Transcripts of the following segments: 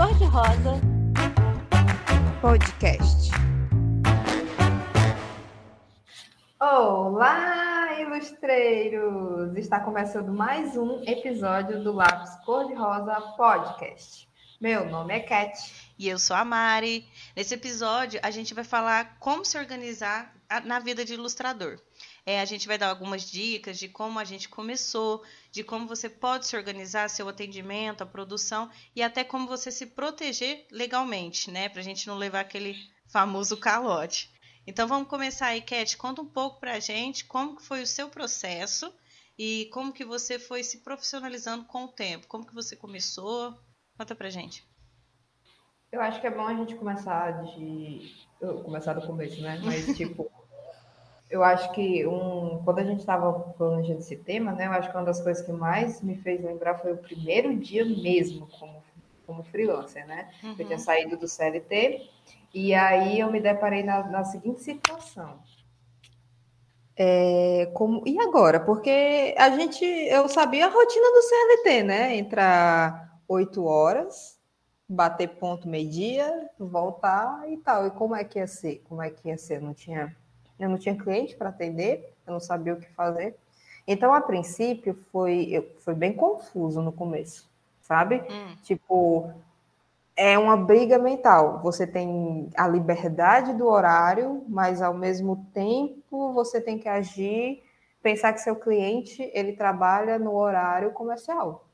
Cor-de-Rosa Podcast. Olá, ilustreiros! Está começando mais um episódio do Lápis Cor-de-Rosa Podcast. Meu nome é Cat. E eu sou a Mari. Nesse episódio, a gente vai falar como se organizar na vida de ilustrador. É, a gente vai dar algumas dicas de como a gente começou, de como você pode se organizar seu atendimento, a produção e até como você se proteger legalmente, né? Para a gente não levar aquele famoso calote. Então vamos começar aí, Cat. Conta um pouco para a gente como que foi o seu processo e como que você foi se profissionalizando com o tempo. Como que você começou? Conta pra gente. Eu acho que é bom a gente começar de. Começar do começo, né? Mas, tipo, eu acho que um, quando a gente estava planejando esse tema, né, eu acho que uma das coisas que mais me fez lembrar foi o primeiro dia mesmo como, como freelancer, né? Uhum. Eu tinha uhum. saído do CLT e aí eu me deparei na, na seguinte situação. É, como, e agora? Porque a gente, eu sabia a rotina do CLT, né? Entrar oito horas, bater ponto meio-dia, voltar e tal. E como é que ia ser? Como é que ia ser? Eu não tinha eu não tinha cliente para atender, eu não sabia o que fazer. Então, a princípio, foi, foi bem confuso no começo, sabe? Hum. Tipo, é uma briga mental. Você tem a liberdade do horário, mas ao mesmo tempo você tem que agir, pensar que seu cliente ele trabalha no horário comercial.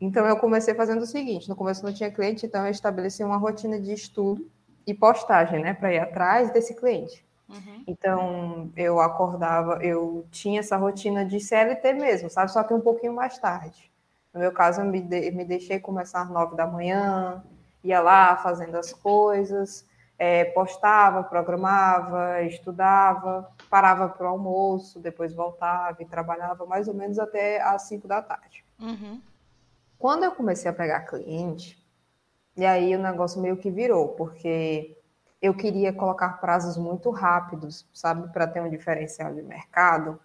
Então eu comecei fazendo o seguinte: no começo não tinha cliente, então eu estabeleci uma rotina de estudo e postagem, né, para ir atrás desse cliente. Uhum. Então, eu acordava, eu tinha essa rotina de CLT mesmo, sabe? Só que um pouquinho mais tarde. No meu caso, eu me, de, me deixei começar às nove da manhã, ia lá fazendo as coisas, é, postava, programava, estudava, parava para o almoço, depois voltava e trabalhava mais ou menos até às cinco da tarde. Uhum. Quando eu comecei a pegar cliente, e aí o negócio meio que virou, porque eu queria colocar prazos muito rápidos, sabe, para ter um diferencial de mercado.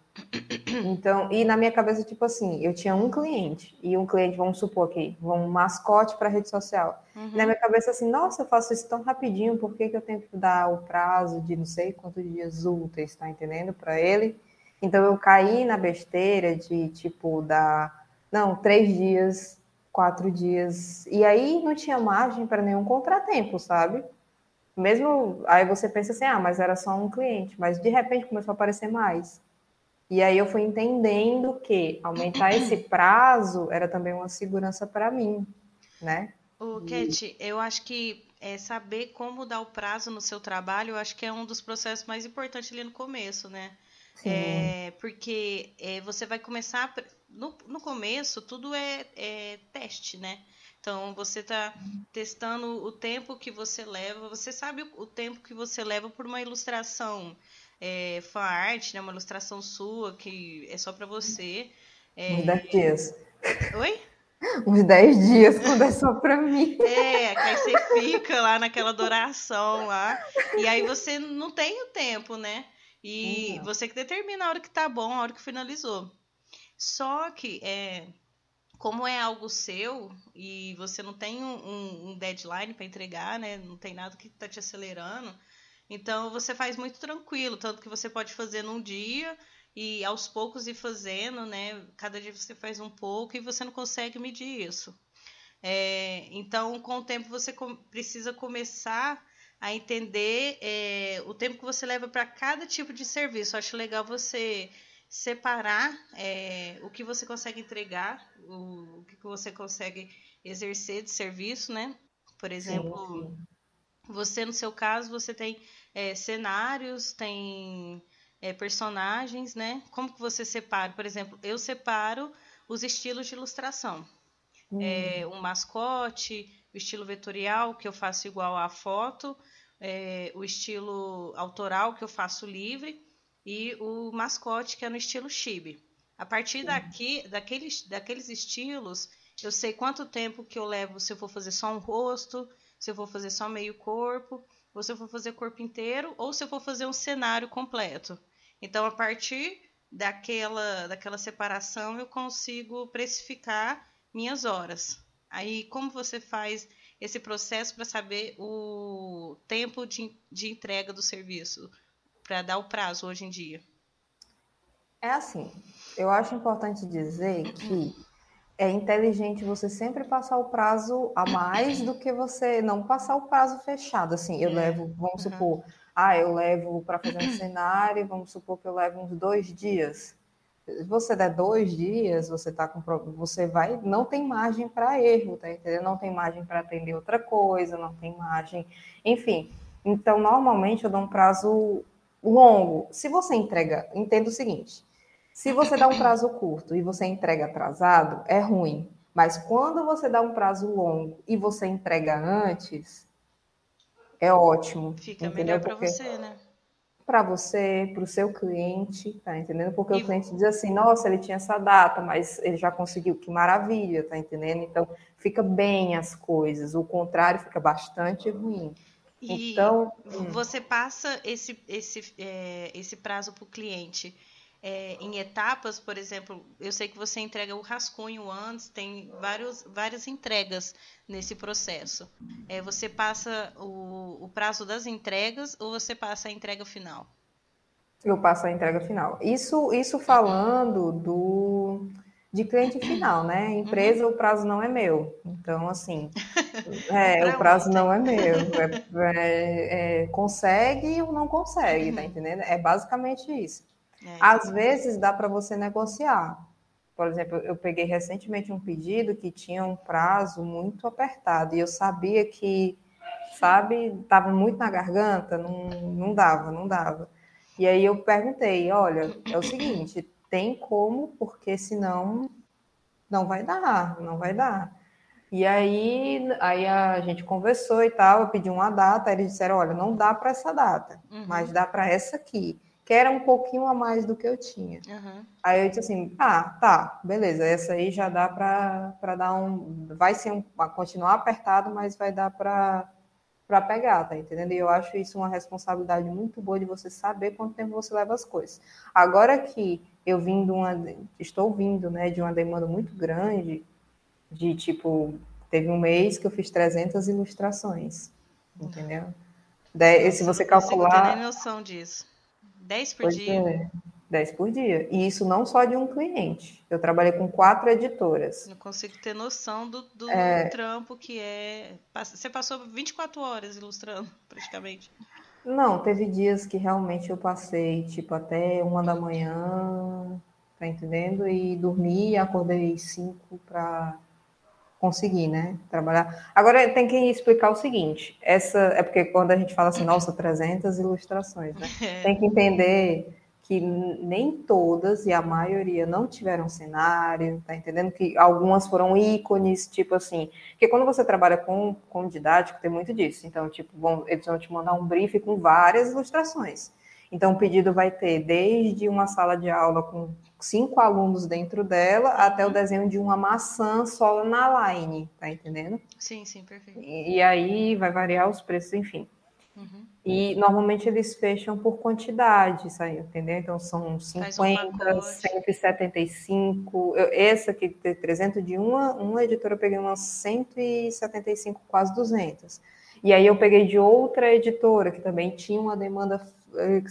Então, e na minha cabeça, tipo assim, eu tinha um cliente, e um cliente, vamos supor aqui, um mascote para rede social. Uhum. Na minha cabeça, assim, nossa, eu faço isso tão rapidinho, por que, que eu tenho que dar o prazo de não sei quantos dias úteis, tá entendendo, para ele? Então, eu caí na besteira de, tipo, dar, não, três dias, quatro dias, e aí não tinha margem para nenhum contratempo, sabe? Mesmo aí você pensa assim, ah, mas era só um cliente, mas de repente começou a aparecer mais. E aí eu fui entendendo que aumentar esse prazo era também uma segurança para mim, né? O Cat, eu acho que é saber como dar o prazo no seu trabalho, eu acho que é um dos processos mais importantes ali no começo, né? É, porque é, você vai começar no, no começo tudo é, é teste, né? Então, você está testando o tempo que você leva. Você sabe o tempo que você leva por uma ilustração é, fan art, né? Uma ilustração sua que é só para você. É... Uns 10 dias. Oi? Uns 10 dias quando é só para mim. É, que aí você fica lá naquela adoração lá. E aí você não tem o tempo, né? E uhum. você que determina a hora que tá bom, a hora que finalizou. Só que é, como é algo seu e você não tem um, um deadline para entregar, né? Não tem nada que está te acelerando. Então você faz muito tranquilo, tanto que você pode fazer num dia e aos poucos ir fazendo, né? Cada dia você faz um pouco e você não consegue medir isso. É, então, com o tempo você com, precisa começar a entender é, o tempo que você leva para cada tipo de serviço. Eu acho legal você separar é, o que você consegue entregar, o, o, que você consegue exercer de serviço, né? Por exemplo, sim, sim. você no seu caso você tem é, cenários, tem é, personagens, né? Como que você separa? Por exemplo, eu separo os estilos de ilustração. Hum. É, um mascote, o estilo vetorial, que eu faço igual à foto, é, o estilo autoral, que eu faço livre, e o mascote, que é no estilo chibi. A partir daqui, daqueles, daqueles estilos, eu sei quanto tempo que eu levo se eu for fazer só um rosto, se eu for fazer só meio corpo, ou se eu for fazer corpo inteiro, ou se eu for fazer um cenário completo. Então, a partir daquela, daquela separação, eu consigo precificar minhas horas. Aí, como você faz esse processo para saber o tempo de, de entrega do serviço, para dar o prazo hoje em dia? É assim, eu acho importante dizer que é inteligente você sempre passar o prazo a mais do que você não passar o prazo fechado. Assim, eu é. levo, vamos uhum. supor, ah, eu levo para fazer um cenário, vamos supor que eu levo uns dois dias. Se você der dois dias, você tá com você vai, não tem margem para erro, tá entendendo? Não tem margem para atender outra coisa, não tem margem, enfim. Então, normalmente eu dou um prazo longo. Se você entrega, entenda o seguinte: se você dá um prazo curto e você entrega atrasado, é ruim. Mas quando você dá um prazo longo e você entrega antes, é ótimo. Fica entendeu? melhor para você, né? Para você, para o seu cliente, tá entendendo? Porque e... o cliente diz assim: nossa, ele tinha essa data, mas ele já conseguiu, que maravilha, tá entendendo? Então, fica bem as coisas. O contrário fica bastante ruim. E então, hum. você passa esse, esse, é, esse prazo para o cliente é, em etapas, por exemplo, eu sei que você entrega o rascunho antes, tem vários, várias entregas nesse processo. É, você passa o, o prazo das entregas ou você passa a entrega final? Eu passo a entrega final. Isso, isso falando do de cliente final, né? Uhum. Empresa, uhum. o prazo não é meu. Então, assim, é, o prazo não é meu. É, é, é, consegue ou não consegue, tá uhum. tá entendendo? É basicamente isso. É, Às vezes dá para você negociar. Por exemplo, eu peguei recentemente um pedido que tinha um prazo muito apertado e eu sabia que, sabe, estava muito na garganta, não, não dava, não dava. E aí eu perguntei, olha, é o seguinte, tem como, porque senão não vai dar, não vai dar. E aí, aí a gente conversou e tal, eu pedi uma data, eles disseram, olha, não dá para essa data, uhum. mas dá para essa aqui que era um pouquinho a mais do que eu tinha. Uhum. Aí eu disse assim, ah, tá, beleza, essa aí já dá para dar um, vai ser um, continuar apertado, mas vai dar para para pegar, tá entendendo? E eu acho isso uma responsabilidade muito boa de você saber quanto tempo você leva as coisas. Agora que eu vim de uma, estou vindo, né, de uma demanda muito grande, de tipo, teve um mês que eu fiz 300 ilustrações, entendeu? De, se você calcular... Não tenho nem noção disso. 10 por dia? É, 10 por dia. E isso não só de um cliente. Eu trabalhei com quatro editoras. Não consigo ter noção do, do é... trampo que é. Você passou 24 horas ilustrando, praticamente. Não, teve dias que realmente eu passei, tipo, até uma da manhã, tá entendendo? E dormi e acordei cinco para conseguir, né, trabalhar. Agora tem que explicar o seguinte, essa é porque quando a gente fala assim, nossa, 300 ilustrações, né? É. Tem que entender que nem todas e a maioria não tiveram cenário, tá entendendo? Que algumas foram ícones, tipo assim, porque quando você trabalha com, com didático, tem muito disso. Então, tipo, bom, eles vão te mandar um brief com várias ilustrações. Então, o pedido vai ter desde uma sala de aula com cinco alunos dentro dela uhum. até o desenho de uma maçã só na line, tá entendendo? Sim, sim, perfeito. E, e aí vai variar os preços, enfim. Uhum. E normalmente eles fecham por quantidade, isso aí, entendeu? Então são 50, um 175. Eu, essa aqui, 300 de uma, uma editora eu peguei umas 175, quase 200. E aí eu peguei de outra editora que também tinha uma demanda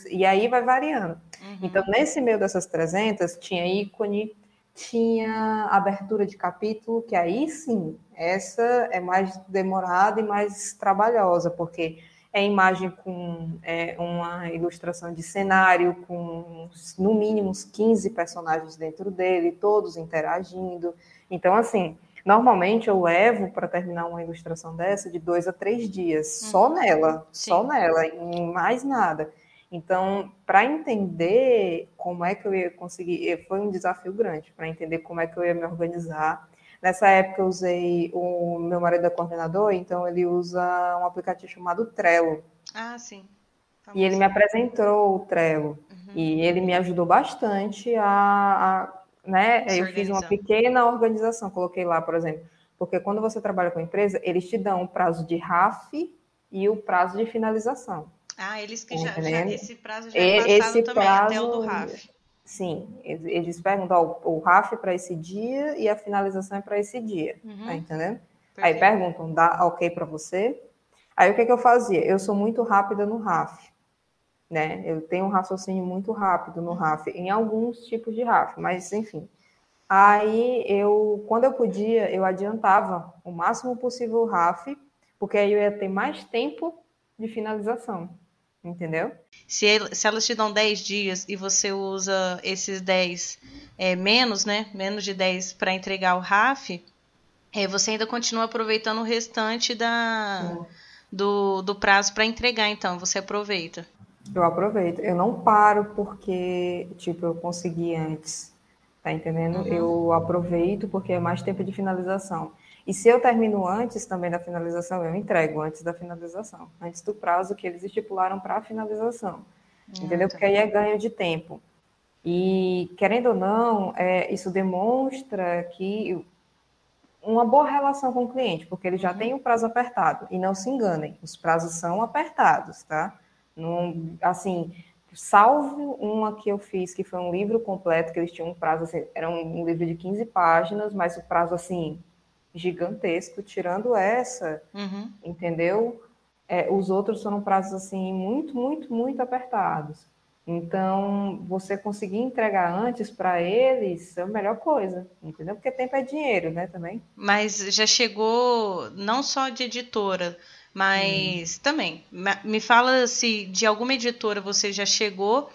e aí vai variando. Uhum. Então, nesse meio dessas 300, tinha ícone, tinha abertura de capítulo, que aí sim, essa é mais demorada e mais trabalhosa, porque é imagem com é, uma ilustração de cenário, com no mínimo uns 15 personagens dentro dele, todos interagindo. Então, assim, normalmente eu levo para terminar uma ilustração dessa de dois a três dias, uhum. só nela, Sim. só nela, e mais nada. Então, para entender como é que eu ia conseguir, foi um desafio grande para entender como é que eu ia me organizar. Nessa época eu usei o meu marido é coordenador, então ele usa um aplicativo chamado Trello. Ah, sim. E ele me apresentou o Trello uhum. e ele me ajudou bastante a, a né? eu fiz uma pequena organização, coloquei lá, por exemplo, porque quando você trabalha com empresa, eles te dão o prazo de RAF e o prazo de finalização. Ah, eles que já, já, esse prazo já é passado esse também, prazo, até o do RAF. Sim, eles perguntam o RAF é para esse dia e a finalização é para esse dia, uhum. tá entendendo? Aí perguntam, dá ok para você? Aí o que, que eu fazia? Eu sou muito rápida no RAF, né? Eu tenho um raciocínio muito rápido no RAF, em alguns tipos de RAF, mas enfim. Aí eu, quando eu podia, eu adiantava o máximo possível o RAF, porque aí eu ia ter mais tempo de finalização. Entendeu? Se, se elas te dão 10 dias e você usa esses 10 é, menos, né? Menos de 10 para entregar o RAF, é, você ainda continua aproveitando o restante da, do, do prazo para entregar, então, você aproveita. Eu aproveito. Eu não paro porque, tipo, eu consegui antes. Tá entendendo? Uhum. Eu aproveito porque é mais tempo de finalização. E se eu termino antes também da finalização, eu entrego antes da finalização, antes do prazo que eles estipularam para a finalização. Ah, entendeu? Tá. Porque aí é ganho de tempo. E, querendo ou não, é, isso demonstra que uma boa relação com o cliente, porque ele já uhum. tem o prazo apertado. E não se enganem, os prazos são apertados, tá? Não, assim, salvo uma que eu fiz, que foi um livro completo, que eles tinham um prazo, assim, era um, um livro de 15 páginas, mas o prazo, assim, gigantesco, tirando essa, uhum. entendeu? É, os outros foram prazos, assim, muito, muito, muito apertados. Então, você conseguir entregar antes para eles é a melhor coisa, entendeu? Porque tempo é dinheiro, né, também. Mas já chegou não só de editora, mas hum. também. Me fala se de alguma editora você já chegou,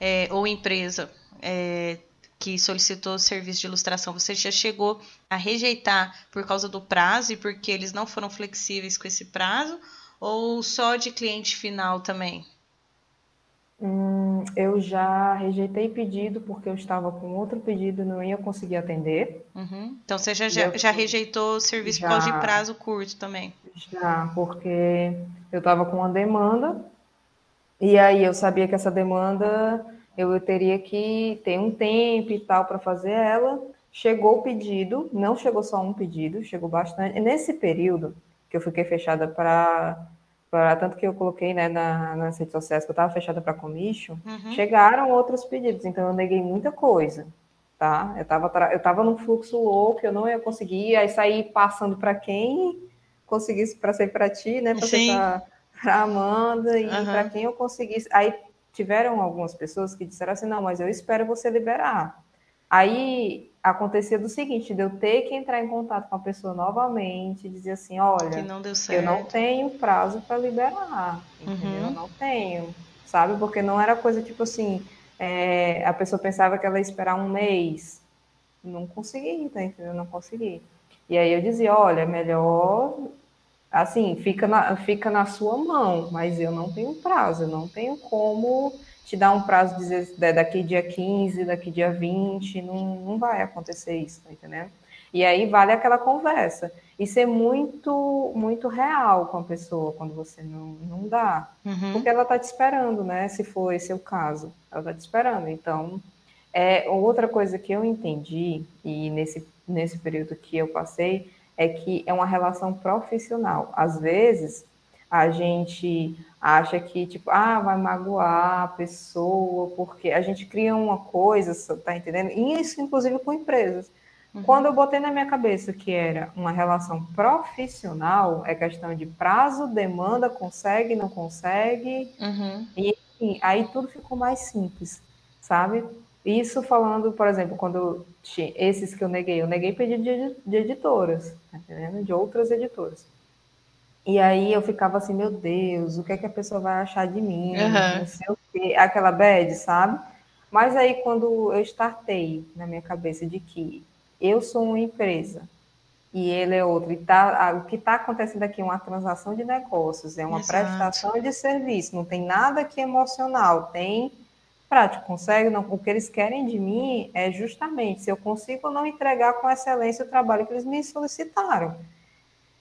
é, ou empresa, é, que solicitou serviço de ilustração, você já chegou a rejeitar por causa do prazo e porque eles não foram flexíveis com esse prazo? Ou só de cliente final também? Hum, eu já rejeitei pedido porque eu estava com outro pedido e não ia conseguir atender. Uhum. Então você já, já, já, rejeitou o serviço já, por causa de prazo curto também? Já, porque eu estava com uma demanda e aí eu sabia que essa demanda eu teria que ter um tempo e tal para fazer ela. Chegou o pedido, não chegou só um pedido, chegou bastante. nesse período que eu fiquei fechada para para tanto que eu coloquei né, na, nas redes sociais que eu estava fechada para commission, uhum. chegaram outros pedidos, então eu neguei muita coisa, tá? Eu estava eu tava num fluxo louco, eu não ia conseguir, aí sair passando para quem conseguisse para ser para ti, né? Para para Amanda e uhum. para quem eu conseguisse. Aí tiveram algumas pessoas que disseram assim, não, mas eu espero você liberar. Aí acontecia do seguinte, de eu ter que entrar em contato com a pessoa novamente, dizer assim, olha, não eu não tenho prazo para liberar, entendeu? Uhum. Eu não tenho, sabe? Porque não era coisa tipo assim, é, a pessoa pensava que ela ia esperar um mês, não consegui, tá entendeu? Não consegui. E aí eu dizia, olha, melhor, assim, fica na, fica na sua mão, mas eu não tenho prazo, eu não tenho como te dar um prazo dizer daqui dia 15, daqui dia 20, não, não vai acontecer isso, tá entendendo? E aí vale aquela conversa. E ser muito, muito real com a pessoa quando você não, não dá. Uhum. Porque ela tá te esperando, né? Se for esse o caso. Ela tá te esperando. Então, é, outra coisa que eu entendi, e nesse, nesse período que eu passei, é que é uma relação profissional. Às vezes, a gente acha que, tipo, ah, vai magoar a pessoa, porque a gente cria uma coisa, tá entendendo? E isso, inclusive, com empresas. Uhum. Quando eu botei na minha cabeça que era uma relação profissional, é questão de prazo, demanda, consegue, não consegue, uhum. e enfim, aí tudo ficou mais simples, sabe? Isso falando, por exemplo, quando tinha esses que eu neguei, eu neguei pedido de, de editoras, tá? De outras editoras. E aí eu ficava assim, meu Deus, o que é que a pessoa vai achar de mim? Uhum. Não sei o quê. Aquela bad, sabe? Mas aí quando eu startei na minha cabeça de que eu sou uma empresa e ele é outro, e tá, o que está acontecendo aqui é uma transação de negócios, é uma Exato. prestação de serviço, não tem nada aqui emocional, tem prático, consegue, não, o que eles querem de mim é justamente se eu consigo não entregar com excelência o trabalho que eles me solicitaram.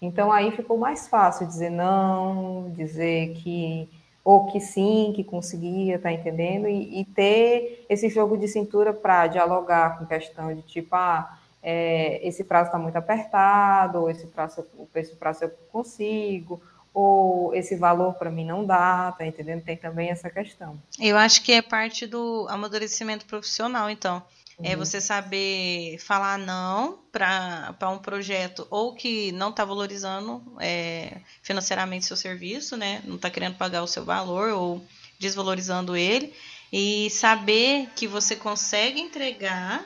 Então aí ficou mais fácil dizer não, dizer que ou que sim, que conseguia, tá entendendo? E, e ter esse jogo de cintura para dialogar com questão de tipo, ah, é, esse prazo está muito apertado, ou esse prazo, esse prazo eu consigo, ou esse valor para mim não dá, tá entendendo? Tem também essa questão. Eu acho que é parte do amadurecimento profissional, então. É você saber falar não para um projeto ou que não está valorizando é, financeiramente seu serviço, né? Não está querendo pagar o seu valor ou desvalorizando ele. E saber que você consegue entregar.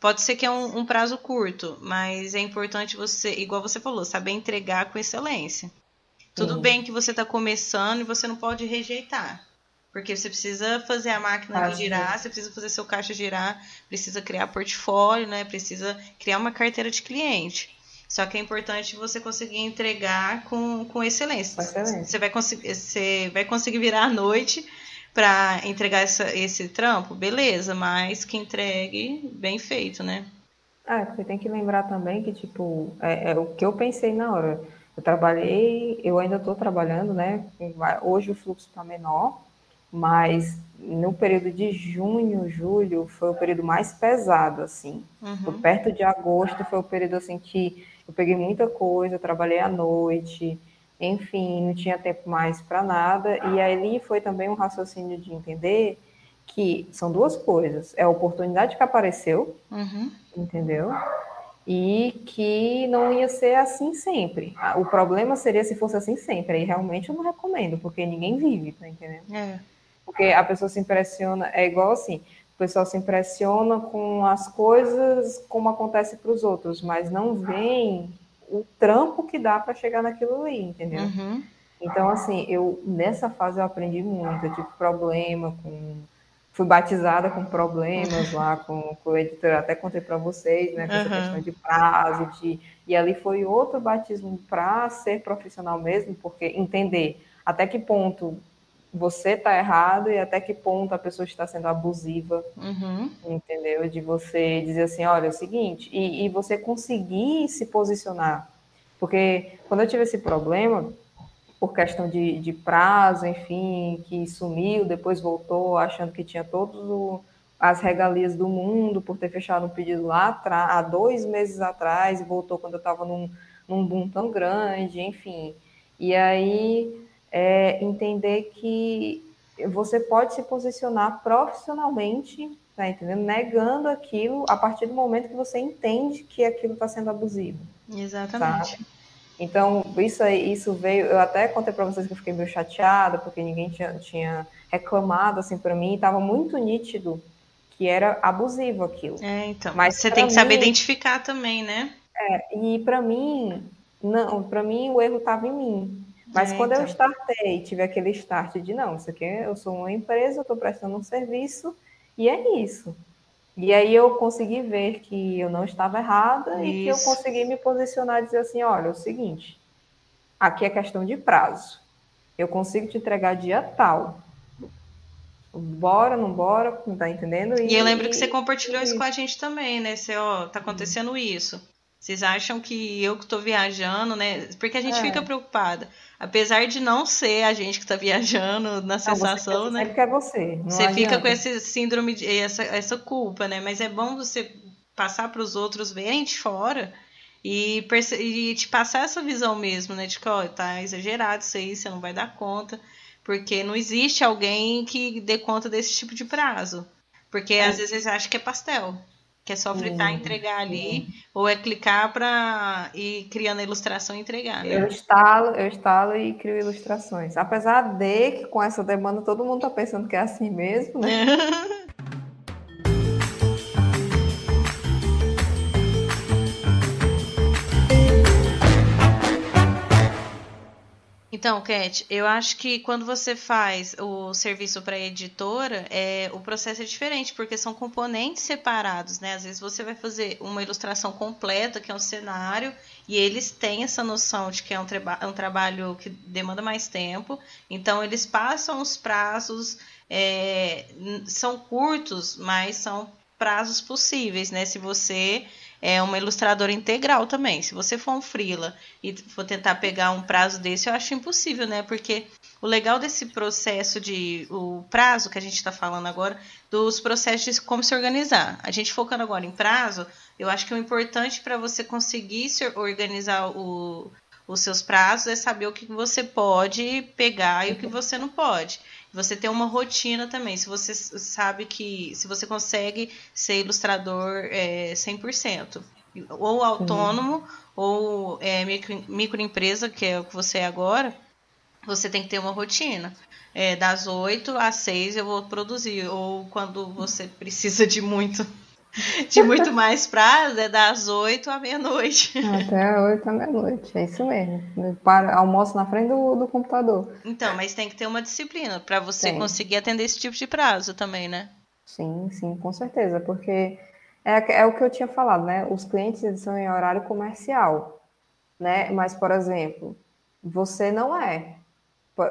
Pode ser que é um, um prazo curto, mas é importante você, igual você falou, saber entregar com excelência. Tudo bem que você está começando e você não pode rejeitar. Porque você precisa fazer a máquina girar, você precisa fazer seu caixa girar, precisa criar portfólio, né? Precisa criar uma carteira de cliente. Só que é importante você conseguir entregar com, com excelência. excelência. Você, vai conseguir, você vai conseguir virar à noite para entregar essa, esse trampo? Beleza, mas que entregue bem feito, né? É, porque tem que lembrar também que, tipo, é, é o que eu pensei na hora. Eu trabalhei, eu ainda estou trabalhando, né? Hoje o fluxo está menor, mas no período de junho, julho, foi o período mais pesado, assim. Uhum. Perto de agosto foi o período, assim, que eu peguei muita coisa, trabalhei à noite, enfim, não tinha tempo mais para nada. E ali foi também um raciocínio de entender que são duas coisas. É a oportunidade que apareceu, uhum. entendeu? E que não ia ser assim sempre. O problema seria se fosse assim sempre. Aí realmente eu não recomendo, porque ninguém vive, tá entendendo? É. Porque a pessoa se impressiona, é igual assim, o pessoal se impressiona com as coisas como acontece para os outros, mas não vem o trampo que dá para chegar naquilo ali, entendeu? Uhum. Então, assim, eu nessa fase eu aprendi muito, eu tive problema com. Fui batizada com problemas lá com, com o editor, até contei para vocês, né? Com uhum. essa questão de prazo, de. E ali foi outro batismo para ser profissional mesmo, porque entender até que ponto você está errado e até que ponto a pessoa está sendo abusiva, uhum. entendeu? De você dizer assim, olha, é o seguinte, e, e, você conseguir se posicionar. Porque quando eu tive esse problema, por questão de, de prazo, enfim, que sumiu, depois voltou achando que tinha todas as regalias do mundo por ter fechado um pedido lá há dois meses atrás e voltou quando eu estava num, num boom tão grande, enfim. E aí é entender que você pode se posicionar profissionalmente, tá entendendo? Negando aquilo a partir do momento que você entende que aquilo está sendo abusivo. Exatamente. Sabe? Então, isso aí, isso veio. Eu até contei para vocês que eu fiquei meio chateada, porque ninguém tinha, tinha reclamado assim para mim, estava muito nítido que era abusivo aquilo. É, então. Mas você tem que mim, saber identificar também, né? É, e para mim, não, para mim o erro estava em mim. Mas é, quando então. eu startei, tive aquele start de não, isso aqui eu sou uma empresa, eu estou prestando um serviço e é isso. E aí eu consegui ver que eu não estava errada isso. e que eu consegui me posicionar e dizer assim, olha, é o seguinte, aqui é questão de prazo. Eu consigo te entregar dia tal. Bora, não bora, não tá entendendo? E, e eu lembro que você compartilhou e... isso com a gente também, né? Você, ó, tá acontecendo isso. Vocês acham que eu que tô viajando, né? Porque a gente é. fica preocupada. Apesar de não ser a gente que está viajando na sensação, não, né? que é você. você adianta. fica com esse síndrome, de, essa, essa culpa, né? Mas é bom você passar para os outros verem de fora e, e te passar essa visão mesmo, né? De que, ó, tá exagerado isso aí, você não vai dar conta. Porque não existe alguém que dê conta desse tipo de prazo. Porque é. às vezes você acha que é pastel que é só fritar e entregar ali, ou é clicar para ir criando a ilustração e entregar. Né? Eu instalo, eu instalo e crio ilustrações. Apesar de que com essa demanda todo mundo está pensando que é assim mesmo, né? Então, Cat, eu acho que quando você faz o serviço para editora, é, o processo é diferente, porque são componentes separados, né? Às vezes você vai fazer uma ilustração completa, que é um cenário, e eles têm essa noção de que é um, é um trabalho que demanda mais tempo, então eles passam os prazos, é, são curtos, mas são prazos possíveis, né? Se você é uma ilustradora integral também. Se você for um freela e for tentar pegar um prazo desse, eu acho impossível, né? Porque o legal desse processo de o prazo que a gente está falando agora, dos processos de como se organizar. A gente focando agora em prazo, eu acho que o importante para você conseguir se organizar o, os seus prazos é saber o que você pode pegar e o que você não pode. Você ter uma rotina também. Se você sabe que. Se você consegue ser ilustrador é, 100%. Ou autônomo, Sim. ou é, micro, microempresa, que é o que você é agora, você tem que ter uma rotina. É, das 8 às 6 eu vou produzir. Ou quando você precisa de muito de muito mais prazo é das 8 à meia-noite. Até 8 à meia-noite, é isso mesmo. Para, almoço na frente do, do computador. Então, mas tem que ter uma disciplina para você tem. conseguir atender esse tipo de prazo também, né? Sim, sim, com certeza, porque é, é o que eu tinha falado, né? Os clientes são em horário comercial, né? Mas, por exemplo, você não é.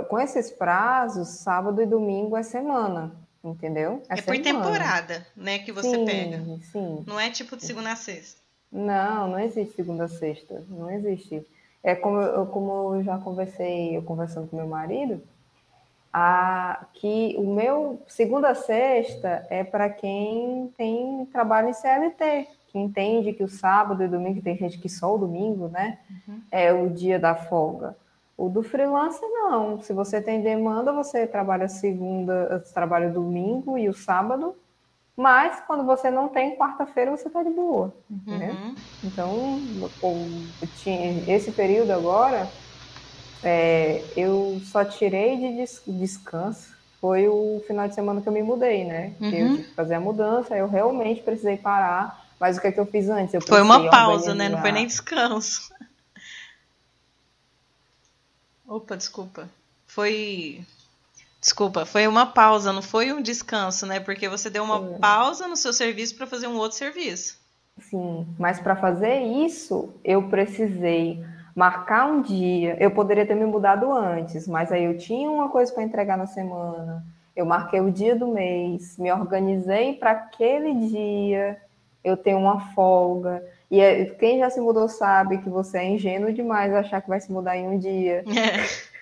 Com esses prazos, sábado e domingo é semana entendeu? É, é por temporada, né, que você sim, pega. Sim. Não é tipo de segunda a sexta. Não, não existe segunda a sexta, não existe. É como eu, como eu já conversei, eu conversando com meu marido, a, que o meu segunda a sexta é para quem tem trabalho em CLT, que entende que o sábado e domingo, tem gente que só o domingo, né, uhum. é o dia da folga. O do freelancer, não. Se você tem demanda, você trabalha segunda, trabalha domingo e o sábado. Mas quando você não tem, quarta-feira você está de boa. Uhum. Então, esse período agora, é, eu só tirei de des, descanso. Foi o final de semana que eu me mudei, né? Uhum. Eu tive que fazer a mudança, eu realmente precisei parar. Mas o que, é que eu fiz antes? Eu foi uma pausa, né? Não foi nem descanso. Opa, desculpa. Foi. Desculpa, foi uma pausa, não foi um descanso, né? Porque você deu uma pausa no seu serviço para fazer um outro serviço. Sim, mas para fazer isso, eu precisei marcar um dia. Eu poderia ter me mudado antes, mas aí eu tinha uma coisa para entregar na semana. Eu marquei o dia do mês, me organizei para aquele dia. Eu tenho uma folga. E é, quem já se mudou sabe que você é ingênuo demais achar que vai se mudar em um dia. É.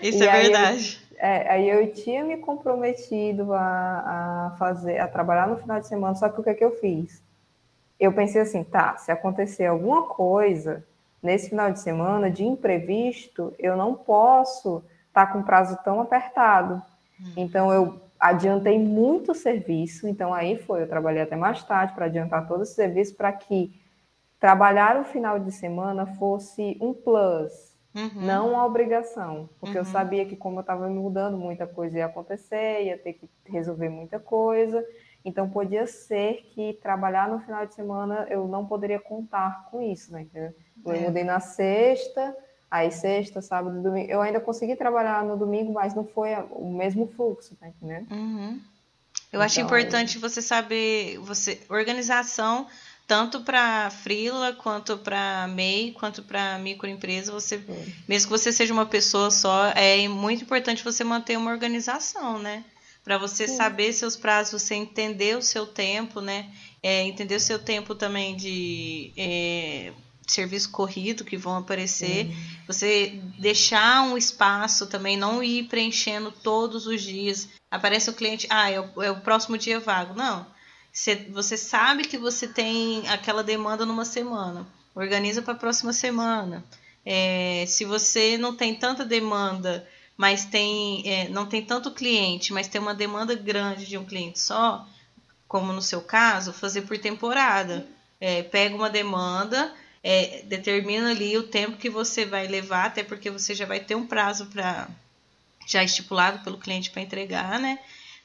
Isso e é verdade. Eu, é, aí eu tinha me comprometido a, a, fazer, a trabalhar no final de semana, só que o que é que eu fiz? Eu pensei assim, tá, se acontecer alguma coisa nesse final de semana de imprevisto, eu não posso estar tá com prazo tão apertado. Hum. Então eu adiantei muito serviço, então aí foi, eu trabalhei até mais tarde para adiantar todo esse serviço para que trabalhar o final de semana fosse um plus, uhum. não uma obrigação, porque uhum. eu sabia que como eu estava me mudando, muita coisa ia acontecer, ia ter que resolver muita coisa, então podia ser que trabalhar no final de semana eu não poderia contar com isso, né? Eu é. mudei na sexta, Aí sexta, sábado, domingo. Eu ainda consegui trabalhar no domingo, mas não foi o mesmo fluxo, tá entendendo? Uhum. Eu então, acho importante você saber, você organização tanto para frila quanto para MEI, quanto para microempresa, você mesmo que você seja uma pessoa só, é muito importante você manter uma organização, né? Para você Sim. saber seus prazos, você entender o seu tempo, né? É, entender o seu tempo também de é, serviço corrido que vão aparecer. Uhum. Você deixar um espaço também, não ir preenchendo todos os dias. Aparece o cliente, ah, é o, é o próximo dia vago. Não. Você, você sabe que você tem aquela demanda numa semana. Organiza para a próxima semana. É, se você não tem tanta demanda, mas tem é, não tem tanto cliente, mas tem uma demanda grande de um cliente só, como no seu caso, fazer por temporada. É, pega uma demanda, é, determina ali o tempo que você vai levar, até porque você já vai ter um prazo para já estipulado pelo cliente para entregar, né?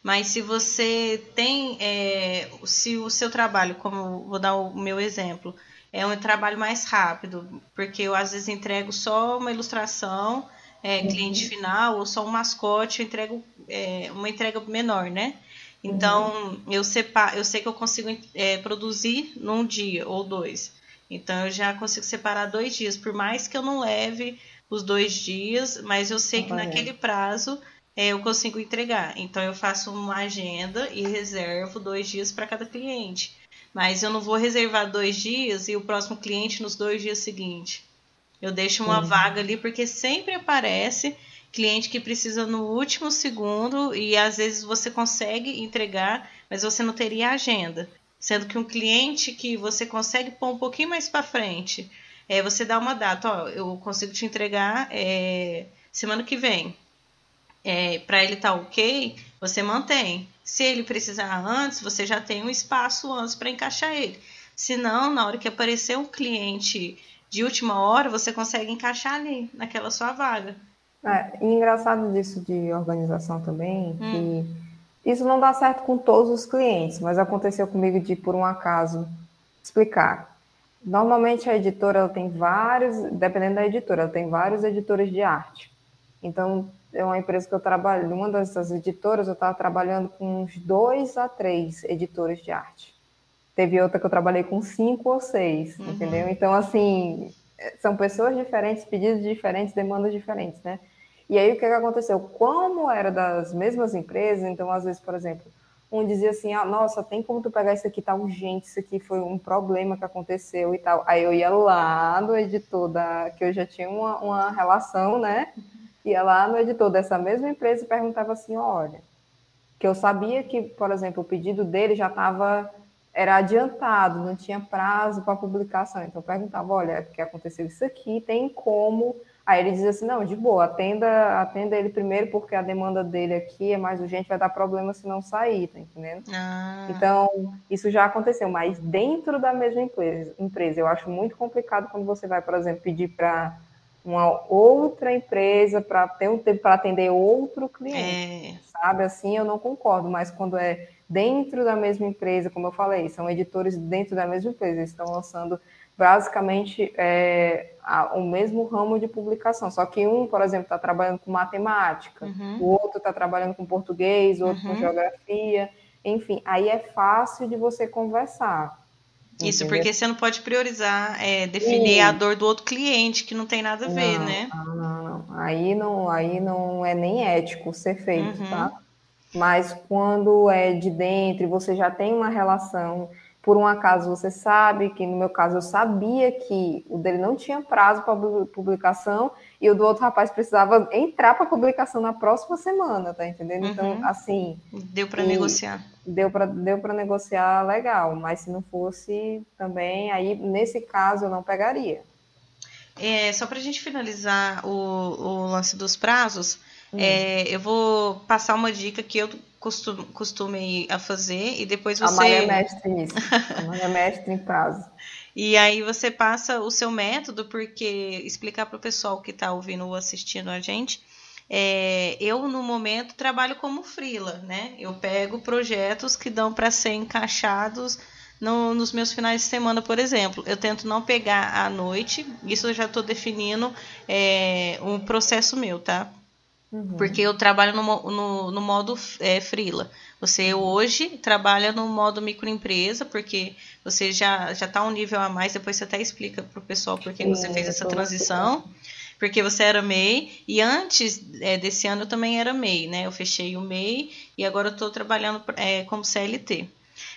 Mas se você tem, é, se o seu trabalho, como vou dar o meu exemplo, é um trabalho mais rápido, porque eu às vezes entrego só uma ilustração, é, cliente uhum. final, ou só um mascote, eu entrego é, uma entrega menor, né? Então, uhum. eu, separo, eu sei que eu consigo é, produzir num dia ou dois. Então eu já consigo separar dois dias, por mais que eu não leve os dois dias, mas eu sei que naquele prazo é, eu consigo entregar. Então eu faço uma agenda e reservo dois dias para cada cliente. Mas eu não vou reservar dois dias e o próximo cliente nos dois dias seguintes. Eu deixo uma uhum. vaga ali porque sempre aparece cliente que precisa no último segundo e às vezes você consegue entregar, mas você não teria agenda. Sendo que um cliente que você consegue pôr um pouquinho mais para frente, é, você dá uma data, ó, eu consigo te entregar é, semana que vem. é, para ele estar tá ok, você mantém. Se ele precisar antes, você já tem um espaço antes para encaixar ele. Se não, na hora que aparecer um cliente de última hora, você consegue encaixar ali, naquela sua vaga. É, e engraçado disso de organização também, hum. que isso não dá certo com todos os clientes, mas aconteceu comigo de, por um acaso, explicar. Normalmente a editora ela tem vários, dependendo da editora, ela tem vários editores de arte. Então, é uma empresa que eu trabalho, uma dessas editoras, eu estava trabalhando com uns dois a três editores de arte. Teve outra que eu trabalhei com cinco ou seis, uhum. entendeu? Então, assim, são pessoas diferentes, pedidos diferentes, demandas diferentes, né? E aí, o que, que aconteceu? Como era das mesmas empresas, então, às vezes, por exemplo, um dizia assim, ah, nossa, tem como tu pegar isso aqui, tá urgente, isso aqui foi um problema que aconteceu e tal. Aí eu ia lá no editor da, que eu já tinha uma, uma relação, né? Ia lá no editor dessa mesma empresa e perguntava assim, olha, que eu sabia que, por exemplo, o pedido dele já estava era adiantado, não tinha prazo para publicação. Então eu perguntava, olha, é porque aconteceu isso aqui, tem como Aí ele diz assim, não, de boa, atenda, atenda ele primeiro, porque a demanda dele aqui é mais urgente, vai dar problema se não sair, tá entendendo? Ah. Então, isso já aconteceu, mas dentro da mesma empresa, empresa, eu acho muito complicado quando você vai, por exemplo, pedir para uma outra empresa para ter um tempo para atender outro cliente, é. sabe? Assim, eu não concordo, mas quando é dentro da mesma empresa, como eu falei, são editores dentro da mesma empresa, eles estão lançando basicamente é, a, o mesmo ramo de publicação, só que um, por exemplo, está trabalhando com matemática, uhum. o outro está trabalhando com português, o outro uhum. com geografia, enfim, aí é fácil de você conversar. Isso, entendeu? porque você não pode priorizar, é, definir a dor do outro cliente, que não tem nada a ver, não, né? Não, não, não. Aí não, aí não é nem ético ser feito, uhum. tá? Mas quando é de dentro e você já tem uma relação por um acaso você sabe que no meu caso eu sabia que o dele não tinha prazo para publicação e o do outro rapaz precisava entrar para publicação na próxima semana, tá entendendo? Então, uhum. Então, assim, deu para negociar. Deu para deu para negociar legal, mas se não fosse também, aí nesse caso eu não pegaria. É, só para a gente finalizar o, o lance dos prazos, hum. é, eu vou passar uma dica que eu costum, costumei a fazer e depois você. A mãe é mestre nisso. A mãe é mestre em prazo. E aí você passa o seu método, porque explicar para o pessoal que está ouvindo ou assistindo a gente. É, eu, no momento, trabalho como frila, né? Eu pego projetos que dão para ser encaixados no, nos meus finais de semana, por exemplo. Eu tento não pegar à noite, isso eu já estou definindo é, um processo meu, tá? Uhum. Porque eu trabalho no, no, no modo é, freela. Você hoje trabalha no modo microempresa, porque você já já está um nível a mais. Depois você até explica para o pessoal por que você fez essa transição. Porque você era MEI e antes é, desse ano eu também era MEI, né? Eu fechei o MEI e agora eu estou trabalhando é, como CLT.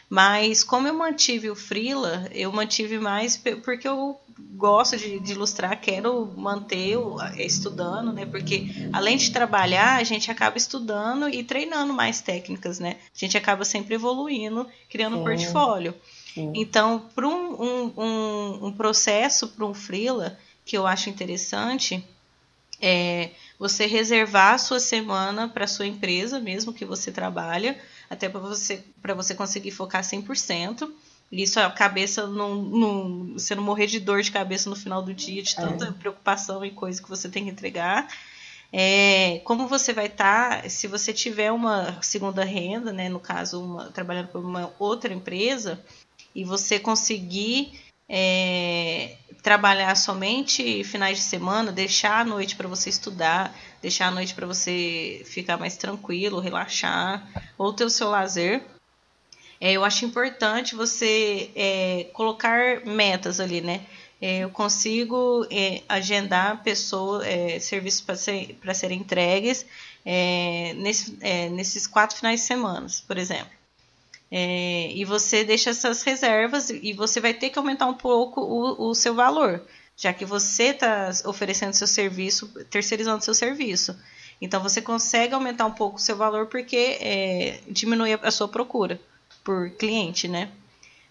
Mas como eu mantive o Freela, eu mantive mais porque eu gosto de, de, ilustrar, quero manter estudando, né? Porque além de trabalhar, a gente acaba estudando e treinando mais técnicas, né? A gente acaba sempre evoluindo, criando um portfólio. Sim. Então, para um, um, um, um processo, para um freela, que eu acho interessante, é você reservar a sua semana para a sua empresa, mesmo que você trabalha, até para você, você conseguir focar 100%. Isso a cabeça não, não. Você não morrer de dor de cabeça no final do dia, de tanta é. preocupação e coisa que você tem que entregar. É, como você vai estar, tá, se você tiver uma segunda renda, né, no caso, uma, trabalhando por uma outra empresa, e você conseguir é, trabalhar somente finais de semana, deixar a noite para você estudar, deixar a noite para você ficar mais tranquilo, relaxar, ou ter o seu lazer. É, eu acho importante você é, colocar metas ali, né? É, eu consigo é, agendar pessoas, é, serviços para ser, serem entregues é, nesse, nesses quatro finais de semana, por exemplo. E você deixa essas reservas e você vai ter que aumentar um pouco o, o seu valor, já que você está oferecendo seu serviço, terceirizando seu serviço. Então você consegue aumentar um pouco o seu valor porque é, diminui a sua procura por cliente, né?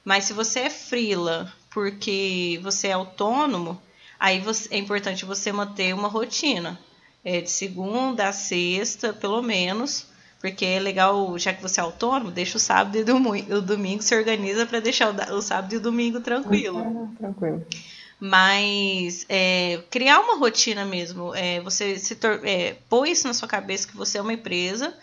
Mas se você é freela porque você é autônomo, aí você, é importante você manter uma rotina. é, de segunda a sexta, pelo menos. Porque é legal, já que você é autônomo, deixa o sábado e o domingo, se organiza para deixar o, o, sábado e o domingo tranquilo. Uhum, tranquilo. Mas é, criar uma rotina mesmo, é, você se é, pôr isso na sua cabeça que você é uma empresa,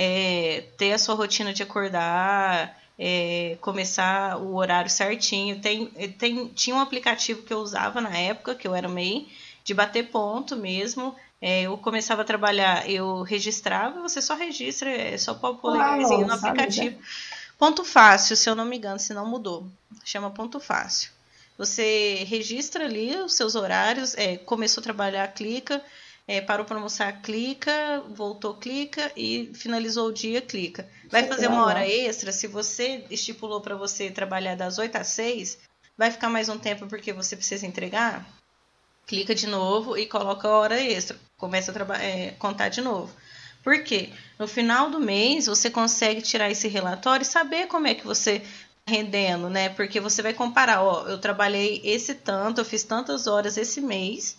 é, ter a sua rotina de acordar, é, começar o horário certinho. Tem, tem, tinha um aplicativo que eu usava na época, que eu era MEI, de bater ponto mesmo. É, eu começava a trabalhar, eu registrava, você só registra, é só pôr o polegarzinho no aplicativo. Sabe, Ponto fácil, se eu não me engano, se não mudou. Chama ponto fácil. Você registra ali os seus horários, é, começou a trabalhar, clica, é, parou para almoçar, clica, voltou, clica e finalizou o dia, clica. Vai fazer uma hora extra, se você estipulou para você trabalhar das 8 às 6, vai ficar mais um tempo porque você precisa entregar? clica de novo e coloca a hora extra. Começa a é, contar de novo. Por quê? No final do mês, você consegue tirar esse relatório e saber como é que você está rendendo, né? Porque você vai comparar, ó, eu trabalhei esse tanto, eu fiz tantas horas esse mês,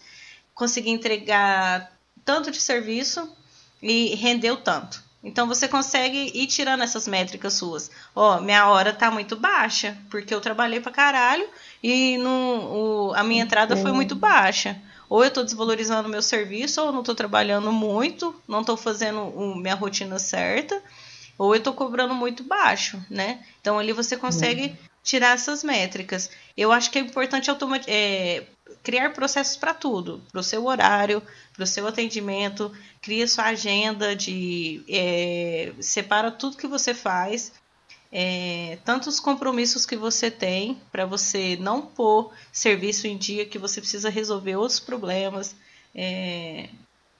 consegui entregar tanto de serviço e rendeu tanto. Então você consegue ir tirando essas métricas suas. Ó, minha hora tá muito baixa, porque eu trabalhei pra caralho e no, o, a minha entrada foi muito baixa. Ou eu estou desvalorizando o meu serviço, ou não estou trabalhando muito, não estou fazendo o, minha rotina certa, ou eu estou cobrando muito baixo, né? Então ali você consegue uhum. Tirar essas métricas. Eu acho que é importante é, criar processos para tudo, para o seu horário, para o seu atendimento, cria sua agenda de é, separa tudo que você faz é, tantos compromissos que você tem para você não pôr serviço em dia que você precisa resolver outros problemas, é,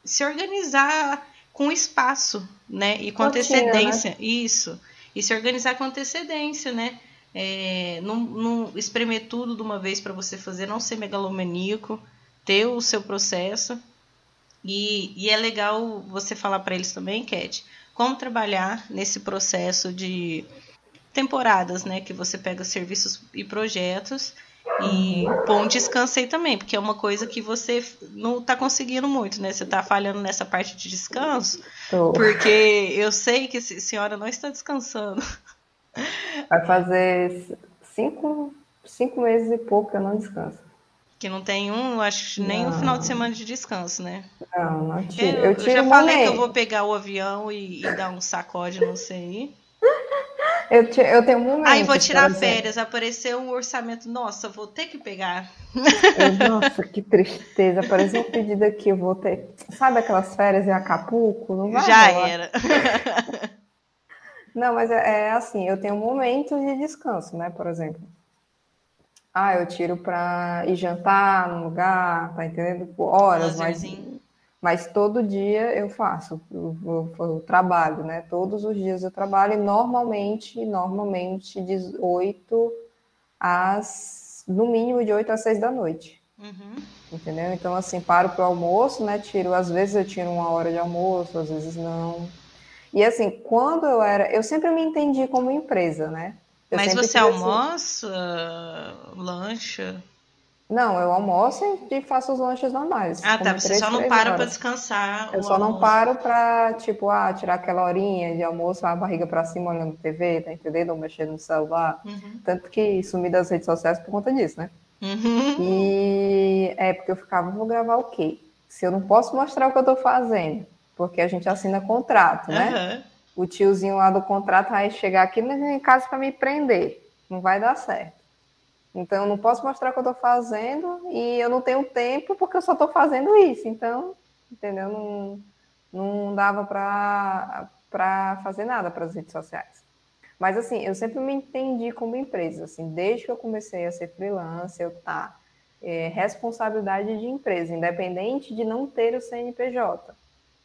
se organizar com espaço, né? E com Rotina, antecedência, né? isso. E se organizar com antecedência, né? É, não, não espremer tudo de uma vez para você fazer, não ser megalomaníaco, ter o seu processo. E, e é legal você falar para eles também, Cat, como trabalhar nesse processo de temporadas, né? Que você pega serviços e projetos e bom descanso aí também, porque é uma coisa que você não está conseguindo muito, né? Você está falhando nessa parte de descanso, porque eu sei que a senhora não está descansando. Vai fazer cinco, cinco meses e pouco que eu não descanso. Que não tem um, acho nem não. um final de semana de descanso, né? Não, não tiro. Eu, eu, eu já falei que eu vou pegar o avião e, e dar um sacode, não sei. Eu, eu tenho um momento. Aí vou tirar férias, apareceu um orçamento. Nossa, vou ter que pegar. Eu, nossa, que tristeza. Apareceu um pedido aqui, eu vou ter. Sabe aquelas férias em Acapulco? Não vai Já era. Não, mas é, é, assim, eu tenho momentos de descanso, né? Por exemplo. Ah, eu tiro para ir jantar no lugar, tá entendendo? Por horas, mas mas todo dia eu faço o, trabalho, né? Todos os dias eu trabalho e normalmente, normalmente de 8 às, no mínimo de 8 às 6 da noite. Uhum. Entendeu? Então, assim, paro para o almoço, né? Tiro, às vezes eu tiro uma hora de almoço, às vezes não. E assim, quando eu era, eu sempre me entendi como empresa, né? Eu Mas você almoça, lancha? Não, eu almoço e faço os lanches normais. Ah, tá. Você só não para para descansar. Eu só almoço. não paro para, tipo, ah, tirar aquela horinha de almoço, a barriga para cima olhando TV, tá entendendo? Ou mexendo no celular. Uhum. Tanto que sumi das redes sociais por conta disso, né? Uhum. E é porque eu ficava, vou gravar o quê? Se eu não posso mostrar o que eu tô fazendo, porque a gente assina contrato, né? Uhum. O tiozinho lá do contrato vai chegar aqui em casa para me prender. Não vai dar certo. Então, eu não posso mostrar o que eu estou fazendo e eu não tenho tempo porque eu só estou fazendo isso. Então, entendeu? Não, não dava para fazer nada para as redes sociais. Mas, assim, eu sempre me entendi como empresa. Assim, desde que eu comecei a ser freelancer, eu tá é, responsabilidade de empresa, independente de não ter o CNPJ.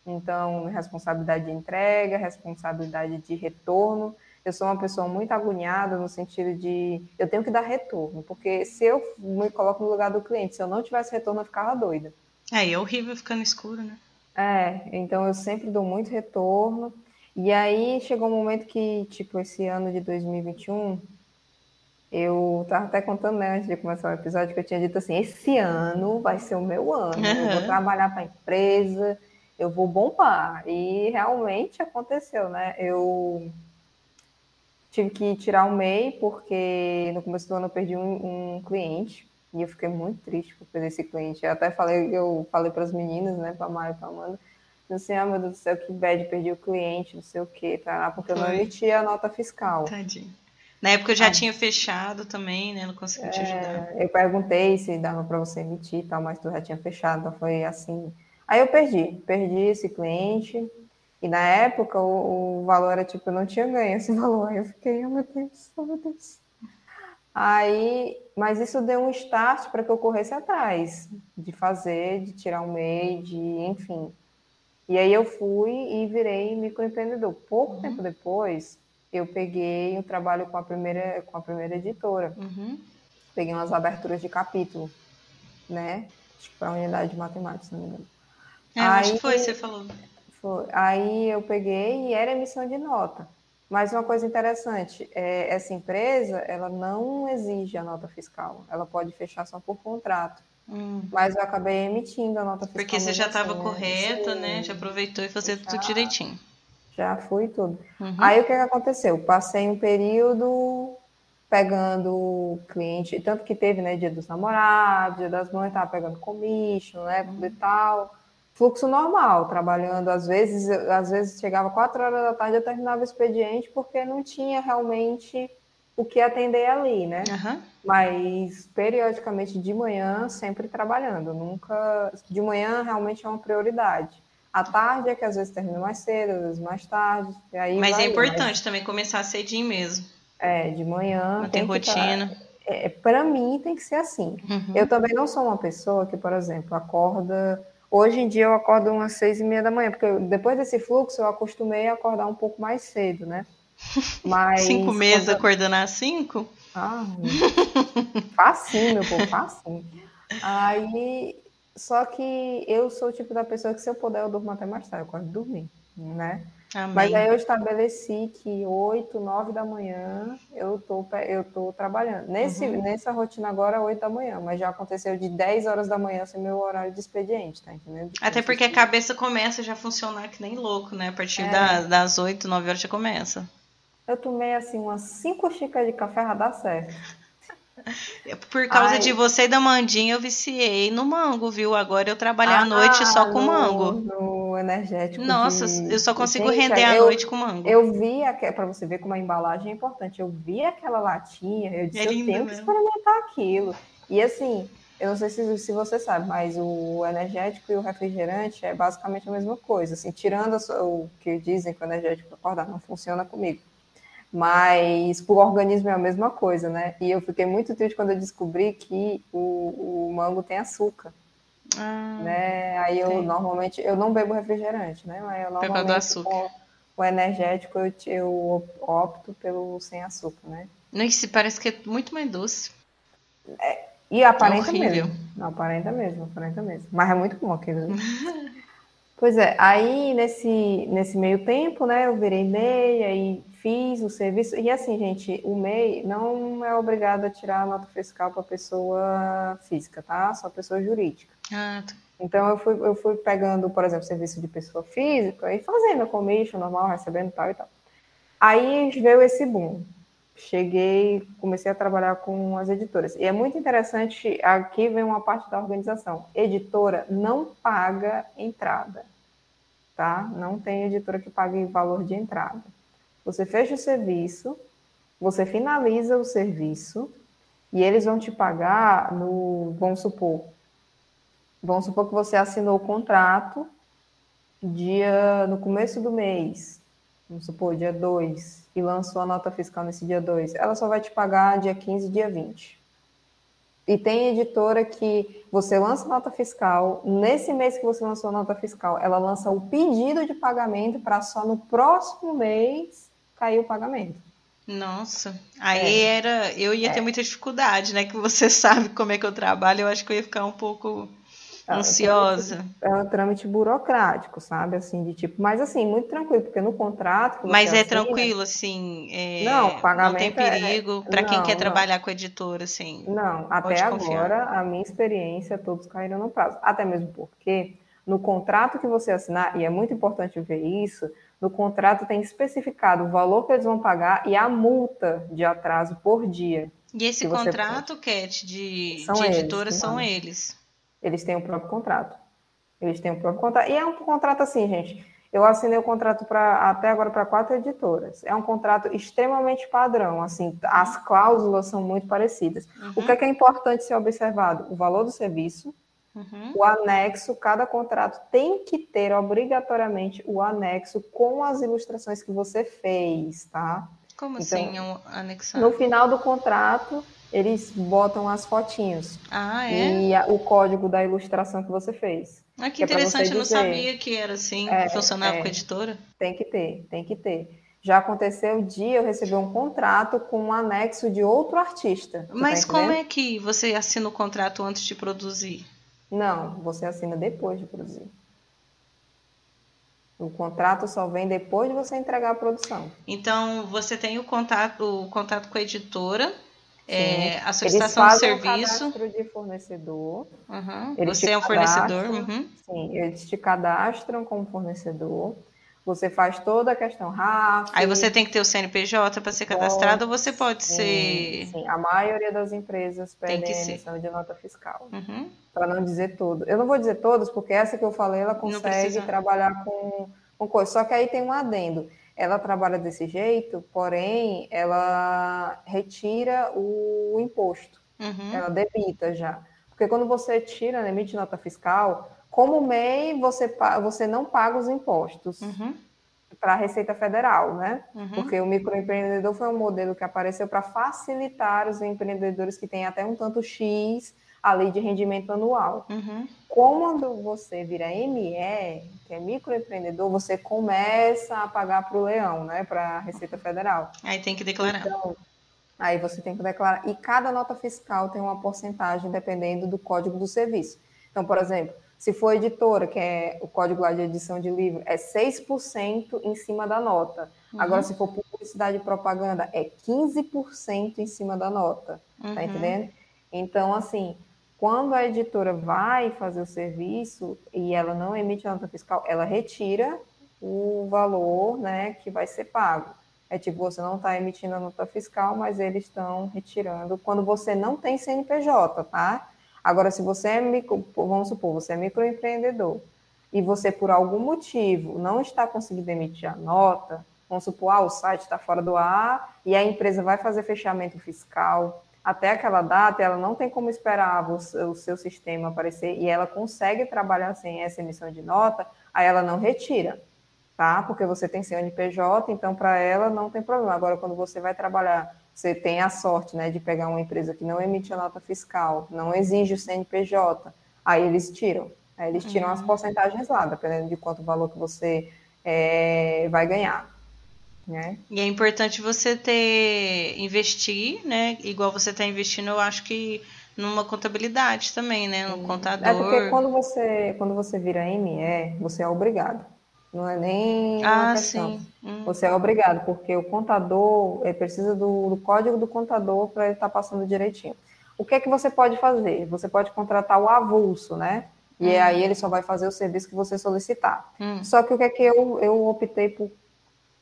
Então, responsabilidade de entrega, responsabilidade de retorno eu sou uma pessoa muito agoniada no sentido de eu tenho que dar retorno, porque se eu me coloco no lugar do cliente, se eu não tivesse retorno, eu ficava doida. É, e é horrível ficar no escuro, né? É, então eu sempre dou muito retorno. E aí chegou um momento que, tipo, esse ano de 2021, eu tava até contando, né, antes de começar o episódio, que eu tinha dito assim: esse ano vai ser o meu ano, uhum. eu vou trabalhar para a empresa eu vou bombar. E realmente aconteceu, né? Eu tive que tirar o MEI porque no começo do ano eu perdi um, um cliente e eu fiquei muito triste por perder esse cliente. Eu até falei, eu falei para as meninas, né, para Maia e para Amanda, assim, ah, meu Deus do céu, que bad, perdi o cliente, não sei o quê, tá? porque Foi. eu não emiti a nota fiscal. Tadinho. Na época eu já ah. tinha fechado também, né? Não consegui te ajudar. É, eu perguntei se dava para você emitir e tal, mas tu já tinha fechado, então foi assim. Aí eu perdi, perdi esse cliente. E na época o, o valor era tipo, eu não tinha ganho esse valor. Aí eu fiquei, oh meu Deus, oh meu Deus. Aí, mas isso deu um start para que eu corresse atrás de fazer, de tirar um MEI, de enfim. E aí eu fui e virei microempreendedor. Pouco uhum. tempo depois, eu peguei o um trabalho com a primeira, com a primeira editora. Uhum. Peguei umas aberturas de capítulo, né? Acho que para a unidade de matemática, se não me engano. É, aí, acho que foi, você falou. Foi. Aí eu peguei e era emissão de nota. Mas uma coisa interessante, é, essa empresa, ela não exige a nota fiscal. Ela pode fechar só por contrato. Hum. Mas eu acabei emitindo a nota fiscal. Porque você já estava assim, correta, né? Já aproveitou e fazia tudo direitinho. Já fui tudo. Uhum. Aí o que, que aconteceu? Passei um período pegando cliente, tanto que teve, né, dia dos namorados, dia das mães, tava pegando commission, né, uhum. e tal. Fluxo normal, trabalhando, às vezes, às vezes chegava quatro horas da tarde, eu terminava o expediente porque não tinha realmente o que atender ali, né? Uhum. Mas periodicamente de manhã, sempre trabalhando. Nunca. De manhã realmente é uma prioridade. À tarde é que às vezes termina mais cedo, às vezes mais tarde. Aí mas é importante mas... também começar cedinho mesmo. É, de manhã. Não tem rotina. Tá... É, para mim tem que ser assim. Uhum. Eu também não sou uma pessoa que, por exemplo, acorda. Hoje em dia eu acordo umas seis e meia da manhã, porque depois desse fluxo eu acostumei a acordar um pouco mais cedo, né? Mas, cinco meses quando... acordando às cinco? Ah, facinho, meu povo, facinho. Aí só que eu sou o tipo da pessoa que se eu puder eu durmo até mais tarde, eu gosto de dormir, né? Amém. Mas aí eu estabeleci que 8, 9 da manhã eu tô, eu tô trabalhando. Nesse, uhum. Nessa rotina agora, 8 da manhã, mas já aconteceu de 10 horas da manhã ser meu horário de expediente, tá entendendo? Até porque a cabeça começa a já funcionar que nem louco, né? A partir é. das, das 8, 9 horas já começa. Eu tomei assim umas 5 xícaras de café já dá certo. Por causa Ai. de você e da Mandinha, eu viciei no mango, viu? Agora eu trabalho ah, à noite só com no, mango. Energético. Nossa, de... eu só consigo Gente, render à noite com mango. Eu vi, para você ver como a embalagem é importante, eu vi aquela latinha, eu disse, é eu tenho mesmo. que experimentar aquilo. E assim, eu não sei se, se você sabe, mas o energético e o refrigerante é basicamente a mesma coisa. Assim, tirando o que dizem que o energético acordar não funciona comigo mas para o organismo é a mesma coisa, né? E eu fiquei muito triste quando eu descobri que o, o mango tem açúcar. Ah, né? Aí eu sim. normalmente eu não bebo refrigerante, né? Mas eu normalmente açúcar. Com o energético eu, eu opto pelo sem açúcar, né? Não, se parece que é muito mais doce. É, e aparenta é mesmo. Não, aparenta mesmo, aparenta mesmo. Mas é muito bom aquilo. pois é, aí nesse, nesse meio tempo, né, eu virei meia e fiz o serviço. E assim, gente, o MEI não é obrigado a tirar a nota fiscal para pessoa física, tá? Só pessoa jurídica. Ah, tá. Então eu fui, eu fui pegando, por exemplo, serviço de pessoa física e fazendo a commission normal, recebendo tal e tal. Aí veio esse boom. Cheguei, comecei a trabalhar com as editoras. E é muito interessante, aqui vem uma parte da organização. Editora não paga entrada, tá? Não tem editora que pague valor de entrada. Você fecha o serviço, você finaliza o serviço e eles vão te pagar no, vamos supor, vamos supor que você assinou o contrato dia no começo do mês, vamos supor, dia 2, e lançou a nota fiscal nesse dia 2, ela só vai te pagar dia 15, dia 20. E tem editora que você lança nota fiscal, nesse mês que você lançou a nota fiscal, ela lança o pedido de pagamento para só no próximo mês caiu o pagamento. Nossa, aí é. era. Eu ia ter é. muita dificuldade, né? Que você sabe como é que eu trabalho, eu acho que eu ia ficar um pouco é, ansiosa. É um trâmite burocrático, sabe? Assim, de tipo, mas assim, muito tranquilo, porque no contrato. Mas é assina, tranquilo, assim. É, não, pagamento. Não tem perigo é, para quem quer não. trabalhar com editora, assim. Não, até agora, a minha experiência, todos caíram no prazo. Até mesmo porque No contrato que você assinar, e é muito importante ver isso, no contrato tem especificado o valor que eles vão pagar e a multa de atraso por dia. E esse contrato, Cat, de, são de editora eles, são eles? Eles têm o próprio contrato. Eles têm o próprio contrato. E é um contrato assim, gente. Eu assinei o contrato para até agora para quatro editoras. É um contrato extremamente padrão, assim, as cláusulas são muito parecidas. Uhum. O que é, que é importante ser observado? O valor do serviço, Uhum. O anexo, cada contrato tem que ter obrigatoriamente o anexo com as ilustrações que você fez, tá? Como então, assim, um anexar? No final do contrato, eles botam as fotinhos. Ah, é? E a, o código da ilustração que você fez. Ah, que, que é interessante, é eu não sabia que era assim, é, que funcionava é, com a editora. Tem que ter, tem que ter. Já aconteceu o dia eu recebi um contrato com um anexo de outro artista. Mas tá como é que você assina o contrato antes de produzir? Não, você assina depois de produzir. O contrato só vem depois de você entregar a produção. Então, você tem o contato, o contato com a editora, é, a solicitação de serviço. Um de fornecedor. Uhum. Você é um fornecedor. Uhum. Sim, eles te cadastram como fornecedor. Você faz toda a questão RAF. Aí você tem que ter o CNPJ para ser cadastrado ou você pode sim, ser. Sim, a maioria das empresas pedem emissão de nota fiscal. Uhum. Para não dizer tudo. Eu não vou dizer todos, porque essa que eu falei, ela consegue trabalhar com, com coisa. Só que aí tem um adendo. Ela trabalha desse jeito, porém, ela retira o imposto. Uhum. Ela debita já. Porque quando você tira, né, emite nota fiscal, como MEI, você, você não paga os impostos uhum. para a Receita Federal, né? Uhum. Porque o microempreendedor foi um modelo que apareceu para facilitar os empreendedores que têm até um tanto X ali de rendimento anual. Uhum. Quando você vira ME, que é microempreendedor, você começa a pagar para o leão, né? Para a Receita Federal. Aí tem que declarar. Então, aí você tem que declarar. E cada nota fiscal tem uma porcentagem dependendo do código do serviço. Então, por exemplo, se for editora, que é o código lá de edição de livro, é 6% em cima da nota. Uhum. Agora, se for publicidade e propaganda, é 15% em cima da nota. Tá uhum. Tá entendendo? Então, assim, quando a editora vai fazer o serviço e ela não emite nota fiscal, ela retira o valor né, que vai ser pago. É tipo, você não está emitindo a nota fiscal, mas eles estão retirando quando você não tem CNPJ, tá? Agora, se você é micro, vamos supor, você é microempreendedor e você, por algum motivo, não está conseguindo emitir a nota, vamos supor, ah, o site está fora do ar e a empresa vai fazer fechamento fiscal, até aquela data, ela não tem como esperar o, seu sistema aparecer e ela consegue trabalhar sem essa emissão de nota, aí ela não retira, tá? Porque você tem CNPJ, então para ela não tem problema. Agora, quando você vai trabalhar você tem a sorte né, de pegar uma empresa que não emite a nota fiscal, não exige o CNPJ, aí eles tiram. Aí eles tiram uhum. as porcentagens lá, dependendo de quanto valor que você é, vai ganhar. Né? E é importante você ter investir, né? Igual você está investindo, eu acho que numa contabilidade também, né? No contador. É porque quando você, quando você vira ME, você é obrigado. Não é nem ah, questão. Sim. Hum. Você é obrigado, porque o contador ele precisa do, do código do contador para ele estar tá passando direitinho. O que é que você pode fazer? Você pode contratar o avulso, né? E hum. aí ele só vai fazer o serviço que você solicitar. Hum. Só que o que é que eu, eu optei por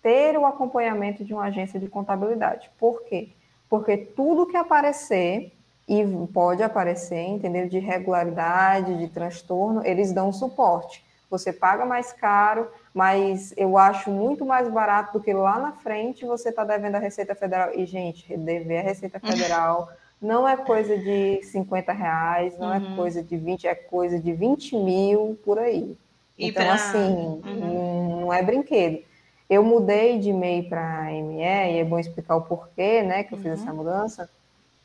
ter o acompanhamento de uma agência de contabilidade. Por quê? Porque tudo que aparecer, e pode aparecer, entendeu? De irregularidade, de transtorno, eles dão suporte. Você paga mais caro, mas eu acho muito mais barato do que lá na frente você está devendo a Receita Federal. E, gente, dever a Receita Federal não é coisa de 50 reais, não é uhum. é coisa de 20, é coisa de 20 mil por aí. E então, pra... assim, uhum. não é brinquedo. Eu mudei de MEI para ME, e é bom explicar o porquê, né, que eu fiz uhum. essa mudança.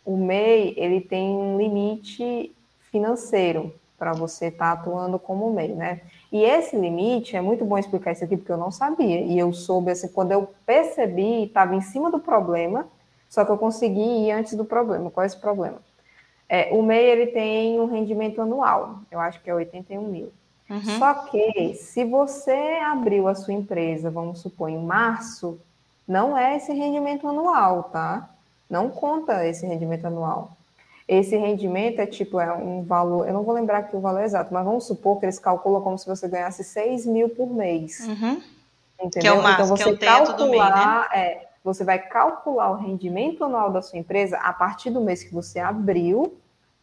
O MEI, ele tem um limite financeiro para você estar tá atuando como MEI, né? E esse limite, é muito bom explicar isso aqui, porque eu não sabia. E eu soube, assim, quando eu percebi, estava em cima do problema, só que eu consegui ir antes do problema. Qual é esse problema? É, o MEI, ele tem um rendimento anual, eu acho que é 81 mil. Uhum. Só que, se você abriu a sua empresa, vamos supor, em março, não é esse rendimento anual, tá? Não conta esse rendimento anual. Esse rendimento é tipo, é um valor, eu não vou lembrar aqui o valor exato, mas vamos supor que eles calculam como se você ganhasse 6 mil por mês. Uhum. Entendeu? Que é o máximo, então você que é o teto calcular, mês, né? é, você vai calcular o rendimento anual da sua empresa a partir do mês que você abriu.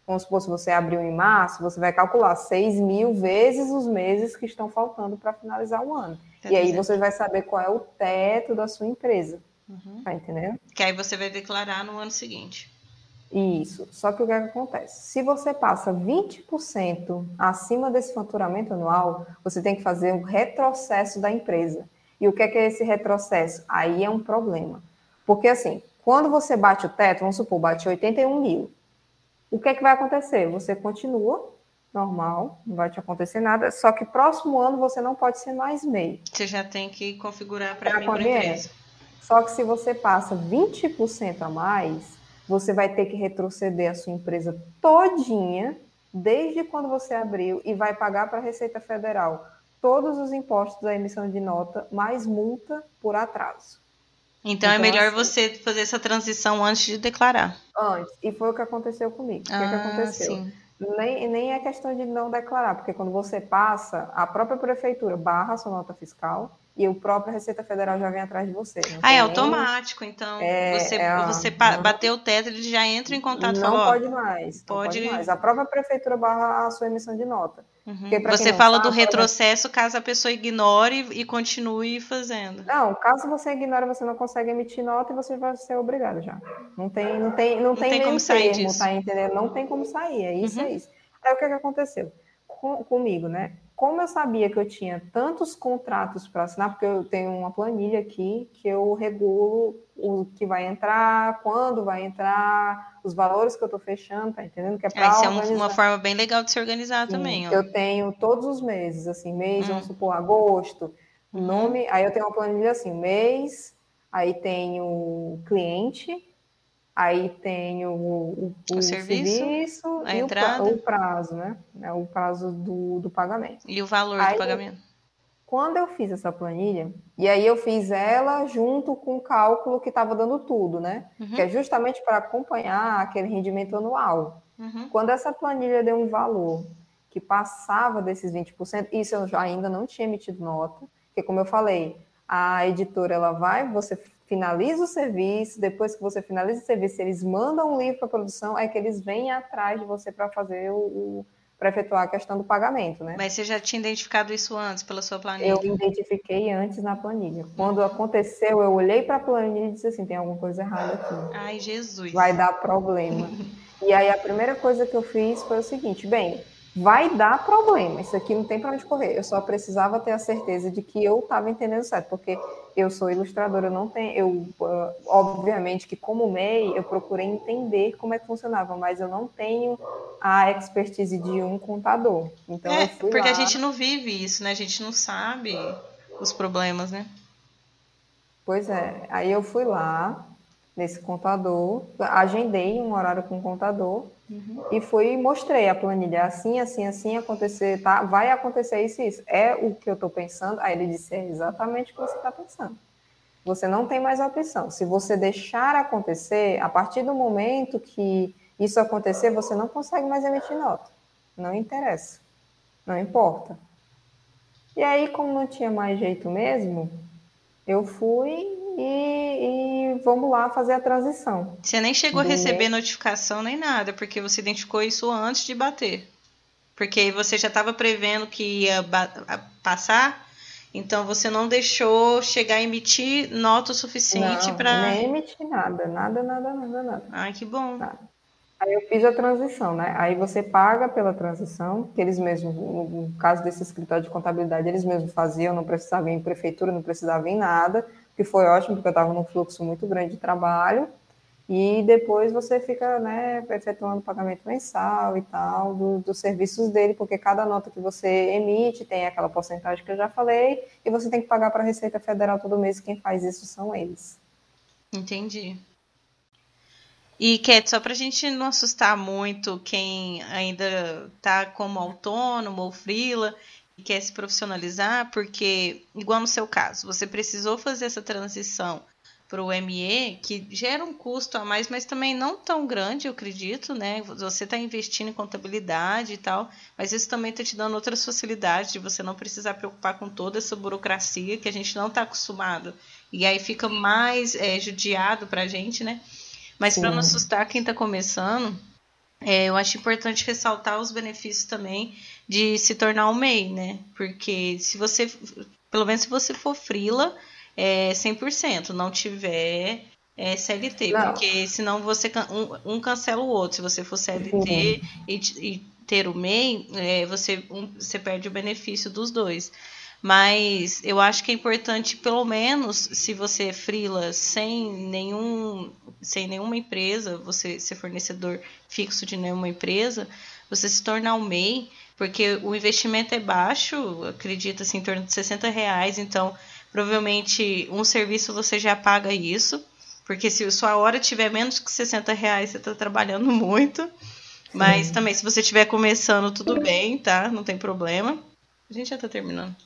Vamos supor, se você abriu em março, você vai calcular 6 mil vezes os meses que estão faltando para finalizar o ano. E aí você vai saber qual é o teto da sua empresa. Uhum. Tá entendendo? Que aí você vai declarar no ano seguinte. Isso. Só que o que, é que acontece? Se você passa 20% acima desse faturamento anual, você tem que fazer um retrocesso da empresa. E o que é, que é esse retrocesso? Aí é um problema. Porque assim, quando você bate o teto, vamos supor, bate 81 mil, o que é que vai acontecer? Você continua normal, não vai te acontecer nada, só que próximo ano você não pode ser mais MEI. Você já tem que configurar para a conveniência. microempresa. Só que se você passa 20% a mais, você vai ter que retroceder a sua empresa todinha, desde quando você abriu, e vai pagar para a Receita Federal todos os impostos da emissão de nota, mais multa por atraso. Então, é Então, melhor assim- você fazer essa transição antes de declarar. Antes. E foi o que aconteceu comigo. O que, que Ah, aconteceu? sim. Nem, nem é questão de não declarar, porque quando você passa, a própria prefeitura barra a sua nota fiscal e o próprio Receita Federal já vem atrás de você. Não Ah, é nem- automático. Então, É, você, é você não- bateu o teto, ele já entra em contato Não fala, pode mais. não pode- pode mais. A própria prefeitura barra a sua emissão de nota. Uhum. Você não fala sabe, do retrocesso caso a pessoa ignore e continue fazendo. Não, caso você ignore, você não consegue emitir nota e você vai ser obrigado já. Não tem, não tem, não, tem, tem como sair termo, disso. tá entendendo? Não tem como sair, é isso, Uhum. é isso. Aí o que, que aconteceu Com- comigo, né? Como eu sabia que eu tinha tantos contratos para assinar, porque eu tenho uma planilha aqui que eu regulo o que vai entrar, quando vai entrar, os valores que eu estou fechando, tá entendendo? Que é Ah, para isso é um- uma forma bem legal de se organizar também, ó. eu tenho todos os meses, assim, mês, Hum. vamos supor, agosto, Uhum. nome, aí eu tenho uma planilha assim, mês, aí tenho cliente, aí tenho o, o- O o serviço, serviço a e entrada. o prazo, né? É o prazo do, do pagamento. E o valor Aí- do pagamento. Quando eu fiz essa planilha, e aí eu fiz ela junto com o cálculo que estava dando tudo, né? Uhum. Que é justamente para acompanhar aquele rendimento anual. Uhum. Quando essa planilha deu um valor que passava desses 20%, isso eu já ainda não tinha emitido nota, porque como eu falei, a editora ela vai, você finaliza o serviço, depois que você finaliza o serviço, eles mandam um livro para produção, é que eles vêm atrás de você para fazer o, o para efetuar a questão do pagamento, né? Mas você já tinha identificado isso antes pela sua planilha? Eu identifiquei antes na planilha. Quando aconteceu, eu olhei para a planilha e disse assim, tem alguma coisa errada aqui Ai, Jesus. vai dar problema. E aí a primeira coisa que eu fiz foi o seguinte, bem, vai dar problema, isso aqui não tem para onde correr. Eu só precisava ter a certeza de que eu estava entendendo certo, porque eu sou ilustradora, eu não tenho, eu ah, obviamente que como MEI eu procurei entender como é que funcionava, mas eu não tenho a expertise de um contador. Então é, eu fui porque lá, a gente não vive isso, né? A gente não sabe os problemas, né? Pois é, aí eu fui lá nesse contador, agendei um horário com o contador Uhum. e fui e mostrei a planilha assim, assim, assim, acontecer, tá? Vai acontecer isso isso. É o que eu estou pensando? Aí ele disse, é exatamente o que você está pensando. Você não tem mais opção. Se você deixar acontecer, a partir do momento que isso acontecer, você não consegue mais emitir nota. Não interessa. Não importa. E aí, como não tinha mais jeito mesmo, eu fui e, e vamos lá fazer a transição. Você nem chegou a receber notificação nem nada, porque você identificou isso antes de bater. Porque você já estava prevendo que ia passar, então você não deixou chegar a emitir nota o suficiente Não, para. Nem emiti nada, nada, nada, nada, nada. Ai, que bom. Aí eu fiz a transição, né? Aí você paga pela transição, que eles mesmos, no caso desse escritório de contabilidade, eles mesmos faziam, não precisava ir em prefeitura, não precisava ir em nada, que foi ótimo, porque eu estava num fluxo muito grande de trabalho. E depois você fica, né, efetuando pagamento mensal e tal, do- dos serviços dele, porque cada nota que você emite tem aquela porcentagem que eu já falei, e você tem que pagar para a Receita Federal todo mês, quem faz isso são eles. Entendi. E, Cat, só pra gente não assustar muito quem ainda tá como autônomo ou freela e quer se profissionalizar, porque, igual no seu caso, você precisou fazer essa transição para o ME, que gera um custo a mais, mas também não tão grande, eu acredito, né? Você está investindo em contabilidade e tal, mas isso também está te dando outras facilidades de você não precisar preocupar com toda essa burocracia que a gente não está acostumado. E aí fica mais é, judiado para a gente, né? Mas para não assustar quem está começando, é, eu acho importante ressaltar os benefícios também de se tornar um MEI, né? Porque se você, pelo menos se você for frila, é 100%, não tiver é, CLT, não. porque senão você um, um, cancela o outro. Se você for CLT uhum. e, e, ter o MEI, é, você, um, você perde o benefício dos dois. Mas eu acho que é importante, pelo menos, se você é frila sem nenhum, sem nenhuma empresa, você ser fornecedor fixo de nenhuma empresa, você se tornar um MEI, porque o investimento é baixo, acredito assim, em torno de 60 reais, então provavelmente um serviço você já paga isso, porque se a sua hora tiver menos que 60 reais, você está trabalhando muito. Mas também, se você estiver começando, tudo bem, tá? Não tem problema. A gente já está terminando.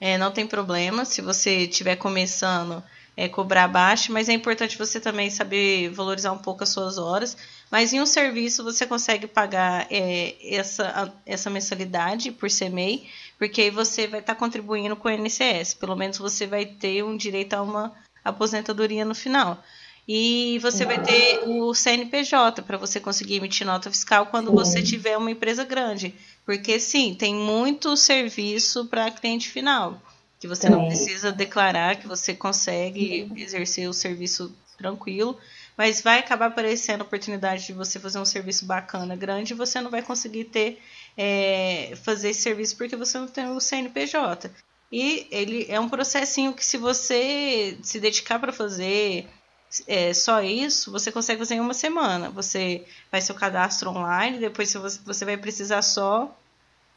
É, não tem problema se você estiver começando é, cobrar baixo, mas é importante você também saber valorizar um pouco as suas horas. Mas em um serviço você consegue pagar é, essa, essa mensalidade por ser MEI, porque aí você vai estar tá contribuindo com o INSS. Pelo menos você vai ter um direito a uma aposentadoria no final. E você vai ter o CNPJ para você conseguir emitir nota fiscal quando você tiver uma empresa grande. Porque sim, tem muito serviço para cliente final, que você não precisa declarar que você consegue exercer o serviço tranquilo, mas vai acabar aparecendo a oportunidade de você fazer um serviço bacana, grande, e você não vai conseguir ter é, fazer esse serviço porque você não tem o CNPJ. E ele é um processinho que se você se dedicar para fazer é, só isso, você consegue fazer em uma semana. Você faz seu cadastro online, depois você vai precisar só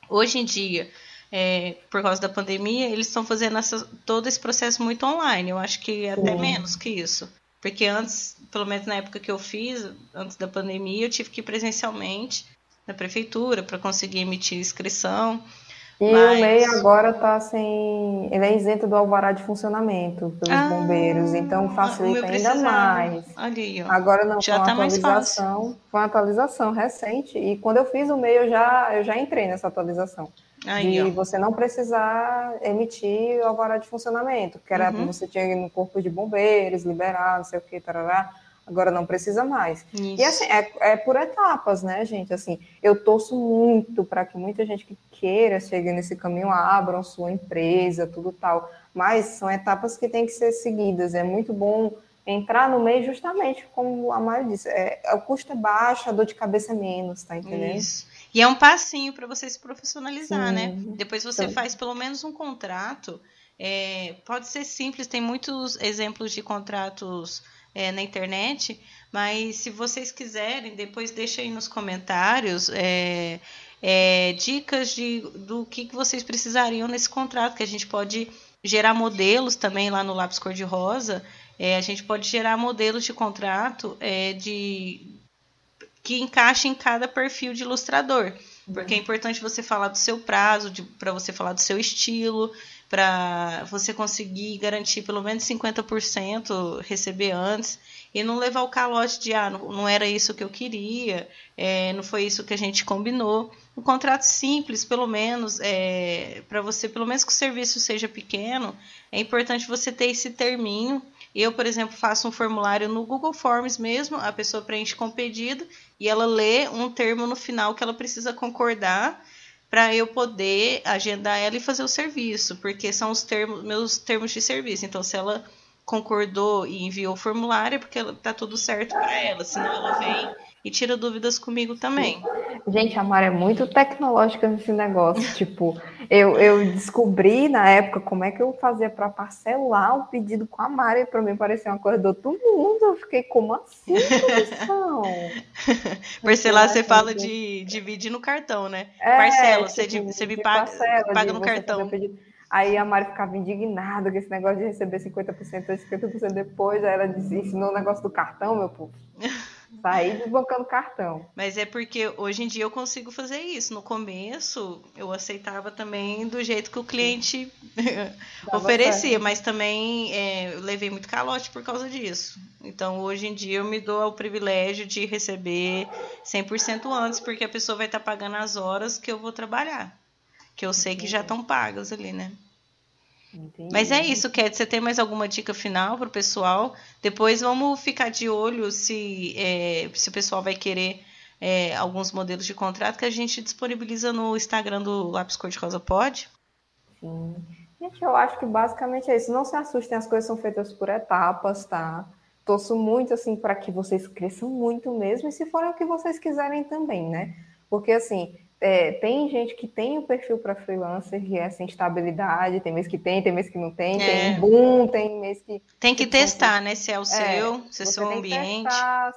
Hoje em dia, é, por causa da pandemia, eles estão fazendo essa, todo esse processo muito online. Eu acho que até menos que isso. Porque antes, pelo menos na época que eu fiz, antes da pandemia, eu tive que ir presencialmente na prefeitura para conseguir emitir inscrição. E Mas... o MEI agora está sem. Ele é isento do alvará de funcionamento pelos ah, bombeiros, então facilita ainda mais. Ali, ó. Agora não, Já foi uma tá atualização. Foi uma atualização recente. E quando eu fiz o MEI, eu já, eu já entrei nessa atualização. Aí, ó. você não precisar emitir o alvará de funcionamento, que era uhum. você tinha no corpo de bombeiros, liberar, não sei o que, tarará agora não precisa mais. Isso. E assim, é, é, por etapas, né, gente? Assim, eu torço muito para que muita gente que queira chegar nesse caminho abram sua empresa, tudo tal. Mas são etapas que têm que ser seguidas. É muito bom entrar no meio justamente como a Mari disse. É, o custo é baixo, a dor de cabeça é menos, tá entendendo? Isso. E é um passinho para você se profissionalizar, né? Sim. né? Depois você então, faz pelo menos um contrato. É, pode ser simples, tem muitos exemplos de contratos é, na internet, mas se vocês quiserem, depois deixa aí nos comentários é, é, dicas de, do que, que vocês precisariam nesse contrato, que a gente pode gerar modelos também lá no Lápis Cor-de-Rosa, é, a gente pode gerar modelos de contrato é, de que encaixe em cada perfil de ilustrador. Porque é importante você falar do seu prazo, para você falar do seu estilo, para você conseguir garantir pelo menos 50% receber antes e não levar o calote de ah, não, não era isso que eu queria, é, não foi isso que a gente combinou. Um contrato simples, pelo menos, é, para você, pelo menos que o serviço seja pequeno, é importante você ter esse terminho. Eu, por exemplo, faço um formulário no Google Forms mesmo, a pessoa preenche com pedido e ela lê um termo no final que ela precisa concordar para eu poder agendar ela e fazer o serviço, porque são os termos, meus termos de serviço. Então, se ela concordou e enviou o formulário, é porque tá tudo certo para ela, senão ela vem e tira dúvidas comigo também. Gente, a Mara é muito tecnológica nesse negócio. tipo, eu, eu descobri na época como é que eu fazia para parcelar o pedido com a Mara e para mim parecia uma coisa do outro mundo. Eu fiquei, como assim? Parcelar, você fala de dividir no cartão, né? É, Parcela, tipo, você, você me paga, parcela, paga no cartão. Aí a Mari ficava indignada com esse negócio de receber 50% ou 50% depois. Aí ela disse, ensinou o negócio do cartão, meu povo. Sair desbancando cartão. Mas é porque hoje em dia eu consigo fazer isso. No começo, eu aceitava também do jeito que o cliente oferecia, certo. mas também é, eu levei muito calote por causa disso. Então, hoje em dia, eu me dou o privilégio de receber 100% antes, porque a pessoa vai estar pagando as horas que eu vou trabalhar. Que eu sei que já estão pagas ali, né? Entendi. Mas é isso, Cat. Você tem mais alguma dica final para o pessoal? Depois vamos ficar de olho se, é, se o pessoal vai querer é, alguns modelos de contrato que a gente disponibiliza no Instagram do Lápis Cor de Rosa Pode. Sim. Gente, eu acho que basicamente é isso. Não se assustem, as coisas são feitas por etapas, tá? Torço muito, assim, para que vocês cresçam muito mesmo, e se for o que vocês quiserem também, né? Porque, assim, é, tem gente que tem o perfil para freelancer, que é sem estabilidade, tem mês que tem, tem mês que não tem, é. tem boom, tem mês que. Tem que, que testar, né? Se é o é, seu, se é o seu ambiente. Testar,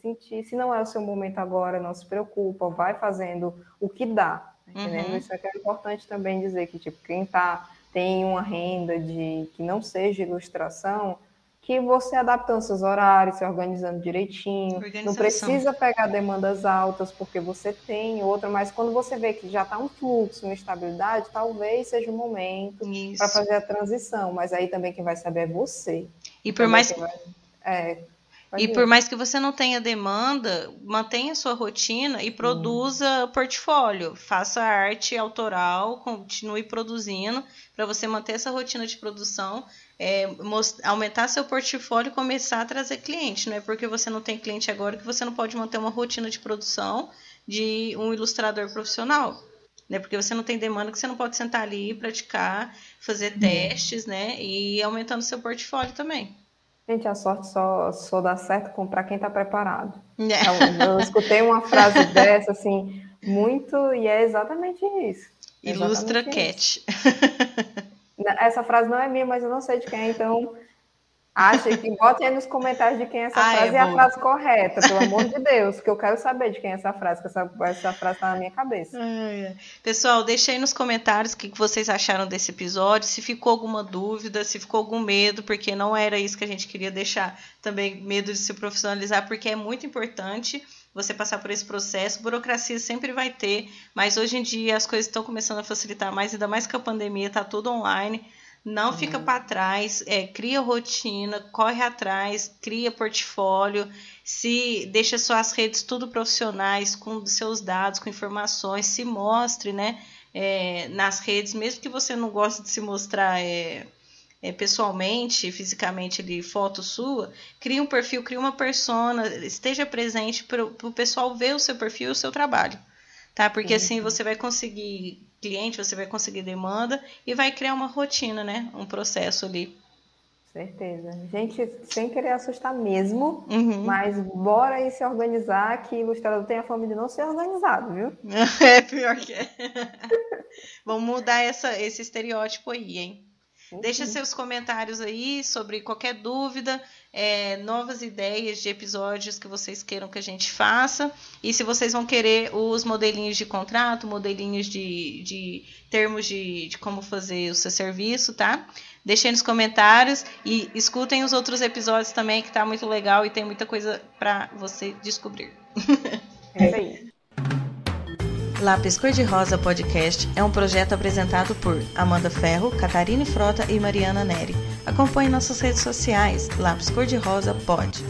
sentir, se não é o seu momento agora, não se preocupa, vai fazendo o que dá. Entendendo? Uhum. Isso é que é importante também dizer que, tipo, quem tá, tem uma renda de que não seja ilustração, que você adaptando seus horários, se organizando direitinho, não precisa pegar demandas altas porque você tem outra, mas quando você vê que já está um fluxo, uma estabilidade, talvez seja o momento para fazer a transição, mas aí também quem vai saber é você. E por mais vai... é, e por mais que você não tenha demanda, mantenha sua rotina e produza hum. portfólio. Faça arte autoral, continue produzindo para você manter essa rotina de produção é, aumentar seu portfólio e começar a trazer cliente. Não é porque você não tem cliente agora que você não pode manter uma rotina de produção de um ilustrador profissional. Né? Porque você não tem demanda que você não pode sentar ali, praticar, fazer uhum. testes, né? E aumentando seu portfólio também. Gente, a sorte só, só dá certo comprar quem está preparado. É. Eu, eu escutei uma frase dessa, assim, muito, e é exatamente isso. Ilustra Cat. Essa frase não é minha, mas eu não sei de quem, então acha que botem aí nos comentários de quem é essa ah, é frase é e a frase correta, pelo amor de Deus, que eu quero saber de quem é essa frase, que essa, essa frase está na minha cabeça. Pessoal, deixa aí nos comentários o que vocês acharam desse episódio, se ficou alguma dúvida, se ficou algum medo, porque não era isso que a gente queria deixar também, medo de se profissionalizar, porque é muito importante você passar por esse processo. Burocracia sempre vai ter, mas hoje em dia as coisas estão começando a facilitar mais, ainda mais com a pandemia, tá tudo online. Não uhum. fica para trás, é, cria rotina, corre atrás, cria portfólio, se deixa suas redes tudo profissionais, com seus dados, com informações, se mostre, né? É, nas redes, mesmo que você não goste de se mostrar é, é, pessoalmente, fisicamente ali, foto sua, cria um perfil, cria uma persona, esteja presente para o pessoal ver o seu perfil e o seu trabalho. Tá? Porque uhum. assim você vai conseguir cliente, você vai conseguir demanda e vai criar uma rotina, né? Um processo ali. Certeza. Gente, sem querer assustar mesmo, uhum. mas bora aí se organizar, que ilustrador tem a fama de não ser organizado, viu? É pior que é. Vamos mudar essa, esse estereótipo aí, hein? Deixa uhum. seus comentários aí sobre qualquer dúvida, é, novas ideias de episódios que vocês queiram que a gente faça. E se vocês vão querer os modelinhos de contrato, modelinhos de, de termos de, de como fazer o seu serviço, tá? Deixem nos comentários e escutem os outros episódios também, que tá muito legal e tem muita coisa para você descobrir. É isso aí. Lápis Cor-de-Rosa Podcast é um projeto apresentado por Amanda Ferro, Catarine Frota e Mariana Neri. Acompanhe nossas redes sociais, Lápis Cor-de-Rosa Pod.